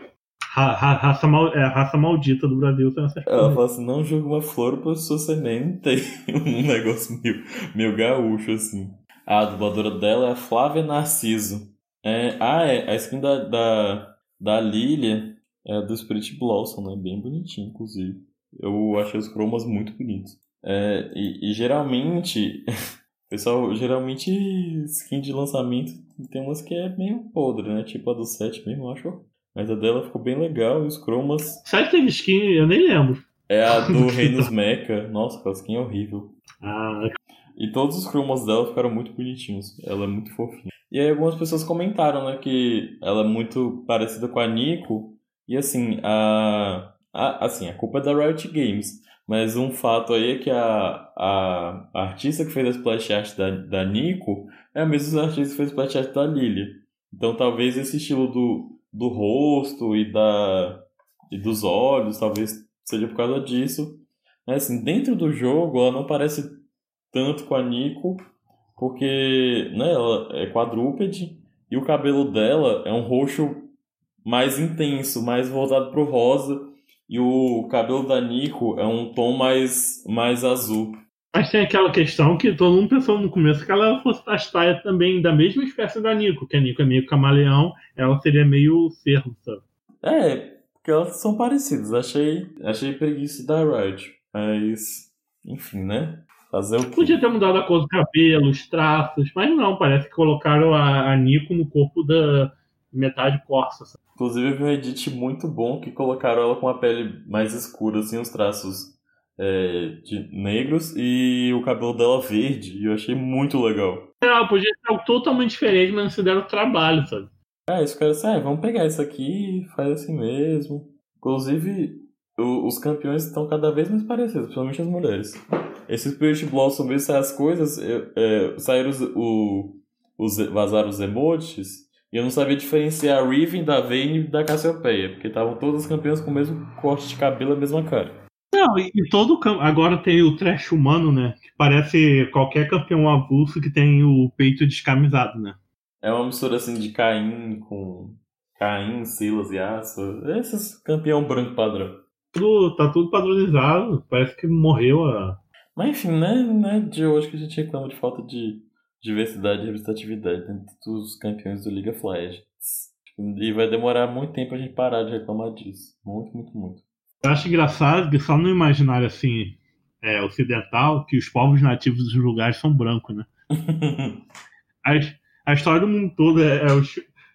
Ra, raça, mal, é, raça maldita do Brasil são essas Ela fala assim, não joga uma flor pra sua semente. um negócio meio, meio gaúcho, assim. A dubladora dela é a Flávia Narciso. É, ah, é, a skin da, da, da Lilia é do Spirit Blossom, né? Bem bonitinho, inclusive. Eu achei os cromas muito bonitos. É, e, e geralmente, pessoal, geralmente skin de lançamento tem umas que é meio podre, né? Tipo a do 7 mesmo, eu acho mas a dela ficou bem legal e os cromas. Sabe que teve skin? Eu nem lembro. É a do Reinos Mecha. Nossa, aquela skin é horrível. Ah. E todos os cromas dela ficaram muito bonitinhos. Ela é muito fofinha. E aí algumas pessoas comentaram, né, que ela é muito parecida com a Nico. E assim, a, a assim, a culpa é da Riot Games. Mas um fato aí é que a, a, a artista que fez a splash art da, da Nico é a mesma artista que fez a splash art da Lilia. Então talvez esse estilo do, do rosto e da e dos olhos, talvez seja por causa disso. Mas assim, dentro do jogo ela não parece tanto com a Nico, porque né, ela é quadrúpede e o cabelo dela é um roxo mais intenso, mais voltado pro rosa, e o cabelo da Nico é um tom mais, mais azul. Mas tem aquela questão que todo mundo pensou no começo que ela fosse Astaia também da mesma espécie da Nico, que a Nico é meio camaleão, ela seria meio cervo, sabe? É, porque elas são parecidas. Achei, achei preguiça da Riot. Mas, enfim, né? Fazer o quê? Podia ter mudado a cor do cabelo, os traços, mas não, parece que colocaram a, a Nico no corpo da metade corsa. Sabe? Inclusive, eu vi um edit muito bom que colocaram ela com a pele mais escura, assim, os traços é, de negros e o cabelo dela verde. E eu achei muito legal. É, podia ser algo totalmente diferente, mas não se deram trabalho, sabe? É, isso cara assim, ah, vamos pegar isso aqui, faz assim mesmo. Inclusive, o, os campeões estão cada vez mais parecidos, principalmente as mulheres. Esse Spirit Blossom, essas coisas, é, saíram os, o, os, vazaram os emotes, e eu não sabia diferenciar a Riven da Vayne e da Cassiopeia, porque estavam todas as campeãs com o mesmo corte de cabelo, a mesma cara. Não, e, e todo agora tem o trash humano, né? Que parece qualquer campeão avulso que tem o peito descamisado, né? É uma mistura assim de Caim com Caim, Silas e Aço. Esses campeão branco padrão. Tudo, tá tudo padronizado, parece que morreu a. Mas enfim, né, né de hoje que a gente reclama de falta de diversidade e representatividade dentro dos campeões do League of Legends. E vai demorar muito tempo a gente parar de reclamar disso. Muito, muito, muito. Eu acho engraçado que só no imaginário assim, é, ocidental, que os povos nativos dos lugares são brancos, né? a, a, história do mundo todo é, é, o,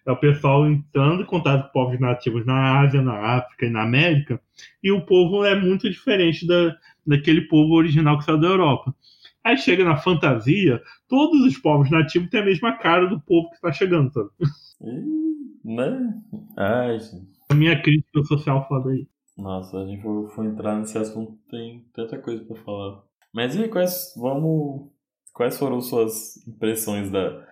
é, o, pessoal entrando em contato com povos nativos na Ásia, na África e na América, e o povo é muito diferente da, daquele povo original que saiu da Europa. Aí chega na fantasia, todos os povos nativos têm a mesma cara do povo que está chegando, sabe? né? Ai, A minha crítica social foda aí. Nossa, a gente for, for entrar nesse assunto, tem tanta coisa para falar. Mas e quais, vamos, quais foram suas impressões da...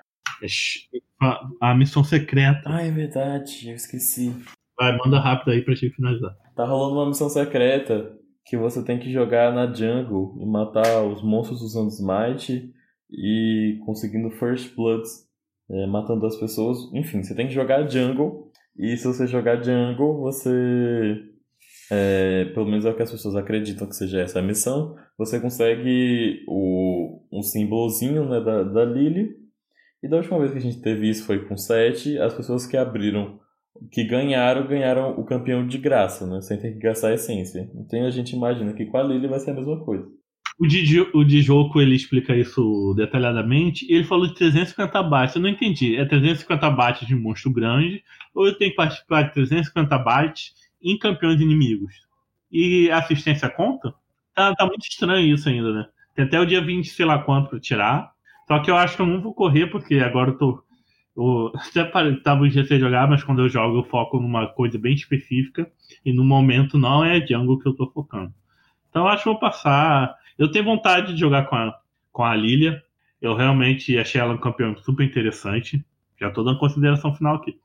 A, a missão secreta. Ah, é verdade, eu esqueci. Vai, manda rápido aí pra gente finalizar. Tá rolando uma missão secreta que você tem que jogar na jungle e matar os monstros usando smite e conseguindo first bloods, é, matando as pessoas. Enfim, você tem que jogar jungle e se você jogar jungle, você é, pelo menos é o que as pessoas acreditam que seja essa a missão, você consegue o, um símbolozinho né, da, da Lily. E da última vez que a gente teve isso foi com 7, as pessoas que abriram, que ganharam, ganharam o campeão de graça, né? Sem ter que gastar a essência. Então a gente imagina que com a Lily vai ser a mesma coisa. O de, o ele explica isso detalhadamente. Ele falou de 350 bytes. Eu não entendi. É 350 bytes de monstro grande? Ou eu tenho que participar de 350 bytes em campeões inimigos. E assistência conta? Tá, tá muito estranho isso ainda, né? Tem até o dia 20, sei lá quanto pra tirar. Só que eu acho que eu não vou correr, porque agora eu tô. Eu até tava em GC jogar, mas quando eu jogo eu foco numa coisa bem específica. E no momento não é jungle que eu tô focando. Então eu acho que vou passar. Eu tenho vontade de jogar com a, com a Lilia. Eu realmente achei ela um campeão super interessante. Já tô dando consideração final aqui.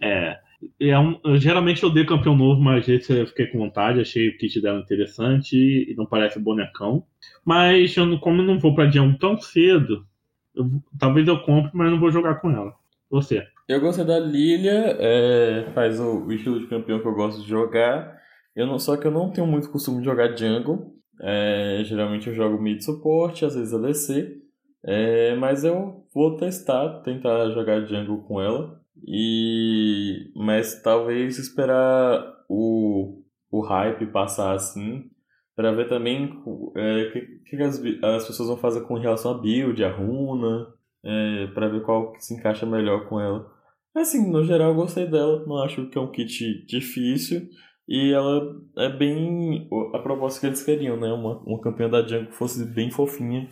É, é um, geralmente eu dei campeão novo, mas esse eu fiquei com vontade, achei o kit dela interessante e não parece bonecão. Mas eu, como eu não vou pra Dião tão cedo, eu, talvez eu compre, mas não vou jogar com ela. Você? Eu gostei da Lilia, é, faz o, o, estilo de campeão que eu gosto de jogar. Eu não, só que eu não tenho muito costume de jogar jungle. É, geralmente eu jogo mid suporte, às vezes ADC. É, mas eu vou testar, tentar jogar jungle com ela. E mas talvez esperar o, o hype passar assim para ver também o é, que, que as, as pessoas vão fazer com relação a build, a runa, é, para ver qual que se encaixa melhor com ela. Assim, no geral eu gostei dela, não acho que é um kit difícil e ela é bem a proposta que eles queriam, né? Uma, uma campeã da jungle que fosse bem fofinha.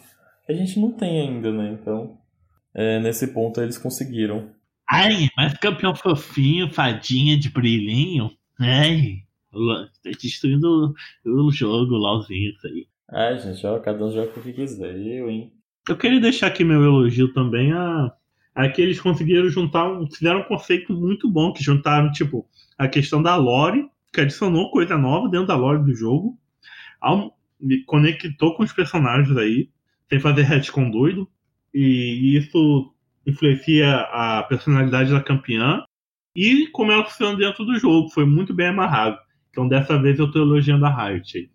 A gente não tem ainda, né? Então, é, nesse ponto eles conseguiram. Ai, mas campeão fofinho, fadinha de brilhinho. Ai, tá destruindo o jogo, LOLzinho, isso aí. Ai, gente, ó, cada um joga o que quiser. Eu, hein? Eu queria deixar aqui meu elogio também a, que eles conseguiram juntar, fizeram um conceito muito bom, que juntaram, tipo, a questão da lore, que adicionou coisa nova dentro da lore do jogo, ao, me conectou com os personagens aí, sem fazer retcon doido, e isso influencia a personalidade da campeã e como ela funciona dentro do jogo. Foi muito bem amarrado. Então dessa vez eu tô elogiando a Riot.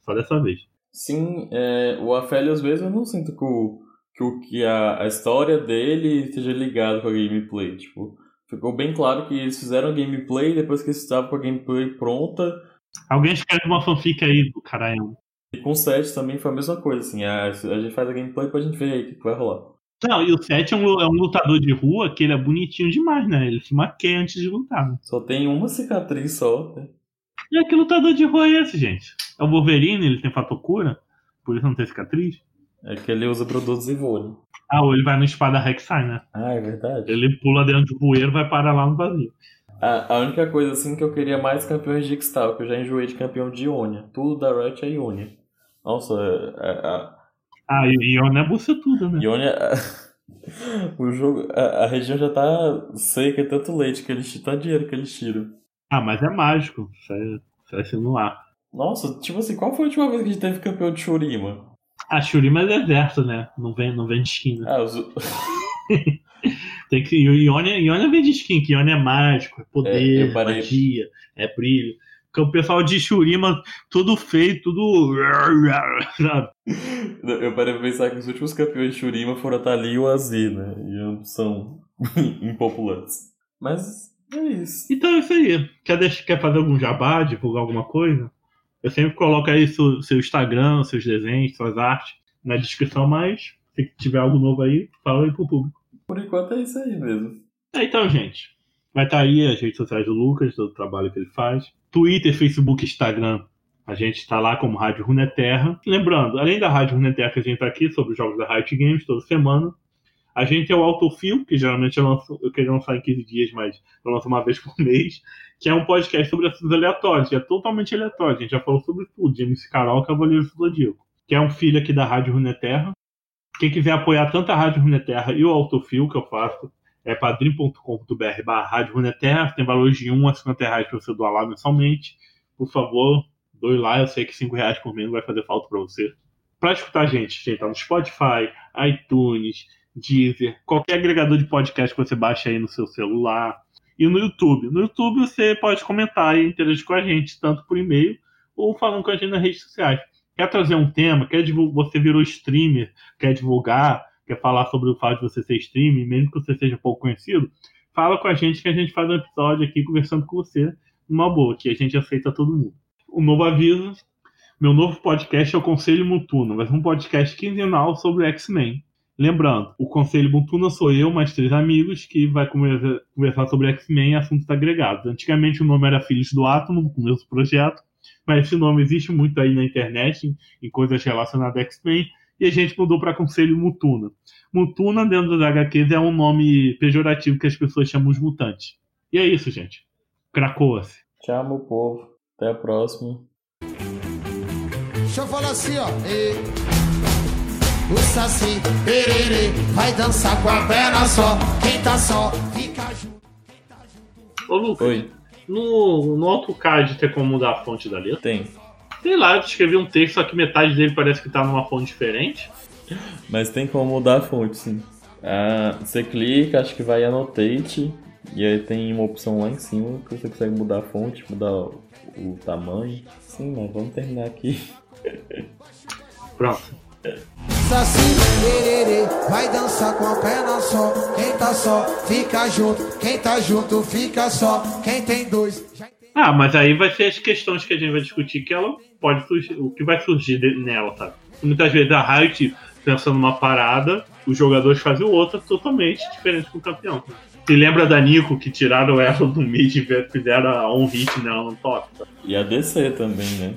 Só dessa vez. Sim, é, o Aphelios mesmo eu não sinto que, o, que, que a, a história dele esteja ligado com a gameplay. Tipo, ficou bem claro que eles fizeram a gameplay depois que eles estavam com a gameplay pronta. Alguém escreve uma fanfic aí do caralho. E com o 7 também foi a mesma coisa, assim, a, a gente faz a gameplay pra gente ver aí o que, que vai rolar. Não, e o Seth é um, é um, lutador de rua que ele é bonitinho demais, né? Ele se maquia antes de lutar. Né? Só tem uma cicatriz só. Né? E que lutador de rua é esse, gente? É o Wolverine, ele tem fator cura? Por isso não tem cicatriz? É que ele usa produtos e vôlei. Ah, ou ele vai no espada Rek'Sai, né? Ah, é verdade. Ele pula dentro do bueiro e vai parar lá no vazio. A, a única coisa assim que eu queria mais campeões de Xtal, que eu já enjoei de campeão de Ionia. Tudo da Riot é Ionia. Nossa, é, é, a, Ah, e Ionia é bucetuda, né? Ionia. O jogo. A, a região já tá seca, é tanto leite que eles tanto dinheiro que eles tiram. Ah, mas é mágico. É, isso é assim no ar. Nossa, tipo assim, qual foi a última vez que a gente teve campeão de Shurima? A Shurima é deserto, né? Não vem, não vem de skin, né? Ah, os... Tem que. Ionia, Ionia vem de skin, que Ionia é mágico, é É, poder, parei- magia, é brilho. Porque o pessoal de Shurima, tudo feio, tudo. Eu parei pra pensar que os últimos campeões de Shurima foram a Thalia e o Azir, né? E ambos são impopulares. Mas é isso. Então é isso aí. Quer, deixar, quer fazer algum jabá, divulgar alguma coisa? Eu sempre coloco aí seu, seu Instagram, seus desenhos, suas artes na descrição, mas se tiver algo novo aí, fala aí pro público. Por enquanto é isso aí mesmo. É, então, gente. Vai estar aí as redes sociais do Lucas, do trabalho que ele faz. Twitter, Facebook, Instagram. A gente está lá como Rádio Runeterra. Lembrando, além da Rádio Runeterra que a gente está aqui sobre os jogos da Riot Games toda semana, a gente é o Autofil, que geralmente eu, lanço, eu queria lançar em 15 dias, mas eu lanço uma vez por mês, que é um podcast sobre assuntos aleatórios, que é totalmente aleatório. A gente já falou sobre tudo, de MC Carol, Cavaleiro do Zodíaco, que é um filho aqui da Rádio Runeterra. Quem quiser apoiar tanto a Rádio Runeterra e o Autofil, que eu faço, é padrim.com.br barra Rádio tem valores de 1 a 50 reais para você doar lá mensalmente. Por favor, doe lá, eu sei que 5 reais por mês não vai fazer falta para você. Para escutar a gente, a gente tá no Spotify, iTunes, Deezer, qualquer agregador de podcast que você baixa aí no seu celular. E no YouTube. No YouTube você pode comentar e interagir com a gente, tanto por e-mail ou falando com a gente nas redes sociais. Quer trazer um tema, quer divul- você virou streamer, quer divulgar, quer falar sobre o fato de você ser streamer, mesmo que você seja pouco conhecido, fala com a gente que a gente faz um episódio aqui conversando com você numa boa, que a gente aceita todo mundo. Um novo aviso: meu novo podcast é o Conselho Mutuno, ser um podcast quinzenal sobre X-Men. Lembrando, o Conselho Mutuno sou eu, mais três amigos, que vai conversa- conversar sobre X-Men e assuntos agregados. Antigamente o nome era Filhos do Átomo, no começo do projeto, mas esse nome existe muito aí na internet, em coisas relacionadas a X-Men, e a gente mudou para Conselho Mutuna. Mutuna, dentro das HQs, é um nome pejorativo que as pessoas chamam os mutantes. E é isso, gente. Krakoa-se. Tchau, meu povo. Até a próxima. Deixa eu falar assim, ó. E... O Saci, perere, vai dançar com a perna só. Quem tá só, fica junto. Ô, Lucas, Oi, no, no AutoCAD tem como mudar a fonte da letra? tem. Sei lá, eu escrevi um texto, só que metade dele parece que tá numa fonte diferente. Mas tem como mudar a fonte, sim. Ah, você clica, acho que vai Annotate, e aí tem uma opção lá em cima que você consegue mudar a fonte, mudar o, o tamanho. Sim, mas vamos terminar aqui. Pronto. Saci, perere, vai dançar com a perna só. Quem tá só, fica junto. Quem tá junto, fica só. Quem tem dois, já. Ah, mas aí vai ser as questões que a gente vai discutir que ela pode surgir, o que vai surgir de- nela, sabe? Muitas vezes a Riot pensando numa parada, os jogadores fazem outra totalmente diferente com o campeão. Se lembra da Nico que tiraram ela do mid e fizeram a um hit nela no top? sabe? E a DC também, né?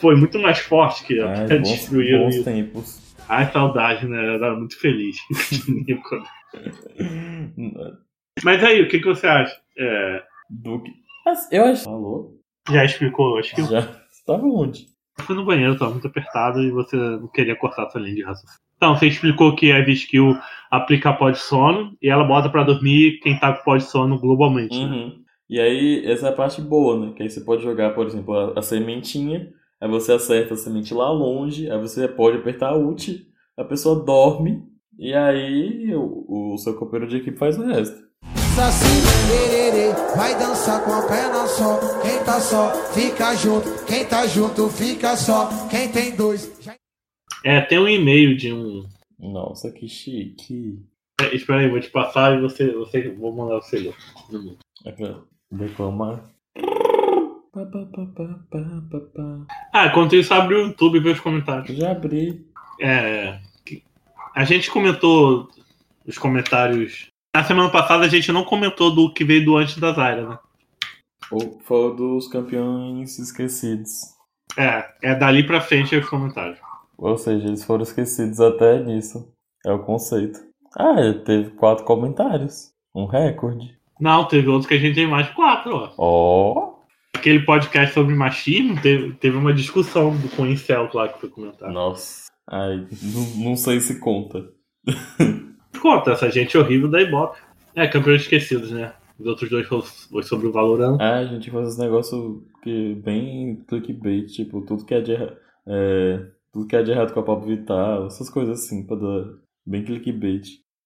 Foi muito mais forte que Ai, até bons, destruíram bons isso. tempos. Ai, saudade, né? Eu era muito feliz. Nico. Mas aí, o que, que você acha? É, Duque. Mas eu acho. Alô? já explicou, acho que Já. Você tava onde? Eu fui no banheiro, tava muito apertado e você não queria cortar sua linha de raciocínio. Então, você explicou que a skill aplica pó de sono e ela bota pra dormir quem tá com pó de sono globalmente. né? Uhum. E aí, essa é a parte boa, né? Que aí você pode jogar, por exemplo, a, a sementinha, aí você acerta a semente lá longe, aí você pode apertar a ult, a pessoa dorme, e aí o, o seu companheiro de equipe faz o resto. Perere, vai dançar com a perna só. Quem tá só, fica junto. Quem tá junto, fica só. Quem tem dois, já É, tem um e-mail de um. Nossa, que chique. É, espera aí, vou te passar e você, você vou mandar você ler. Pá. Ah, enquanto isso, abre o YouTube e vê os comentários. Já abri. É. A gente comentou os comentários. Na semana passada a gente não comentou do que veio do antes da Zaira, né? O- Foi dos campeões esquecidos. É, é dali pra frente os comentários. Ou seja, eles foram esquecidos até nisso. É o conceito. Ah, ele teve quatro comentários. Um recorde. Não, teve outros que a gente tem mais de quatro, ó. Ó. Aquele podcast sobre machismo, teve, teve uma discussão com o Incel lá que foi comentado. Nossa. Ai, não, não sei se conta. Conta, essa gente horrível da Ibope. É, campeões esquecidos, né? Os outros dois foi, sobre o Valorant. É, a gente faz esse negócio que bem clickbait, tipo, tudo que é de. É, tudo que é de errado com a Pablo Vittar, essas coisas assim, pra dar bem clickbait.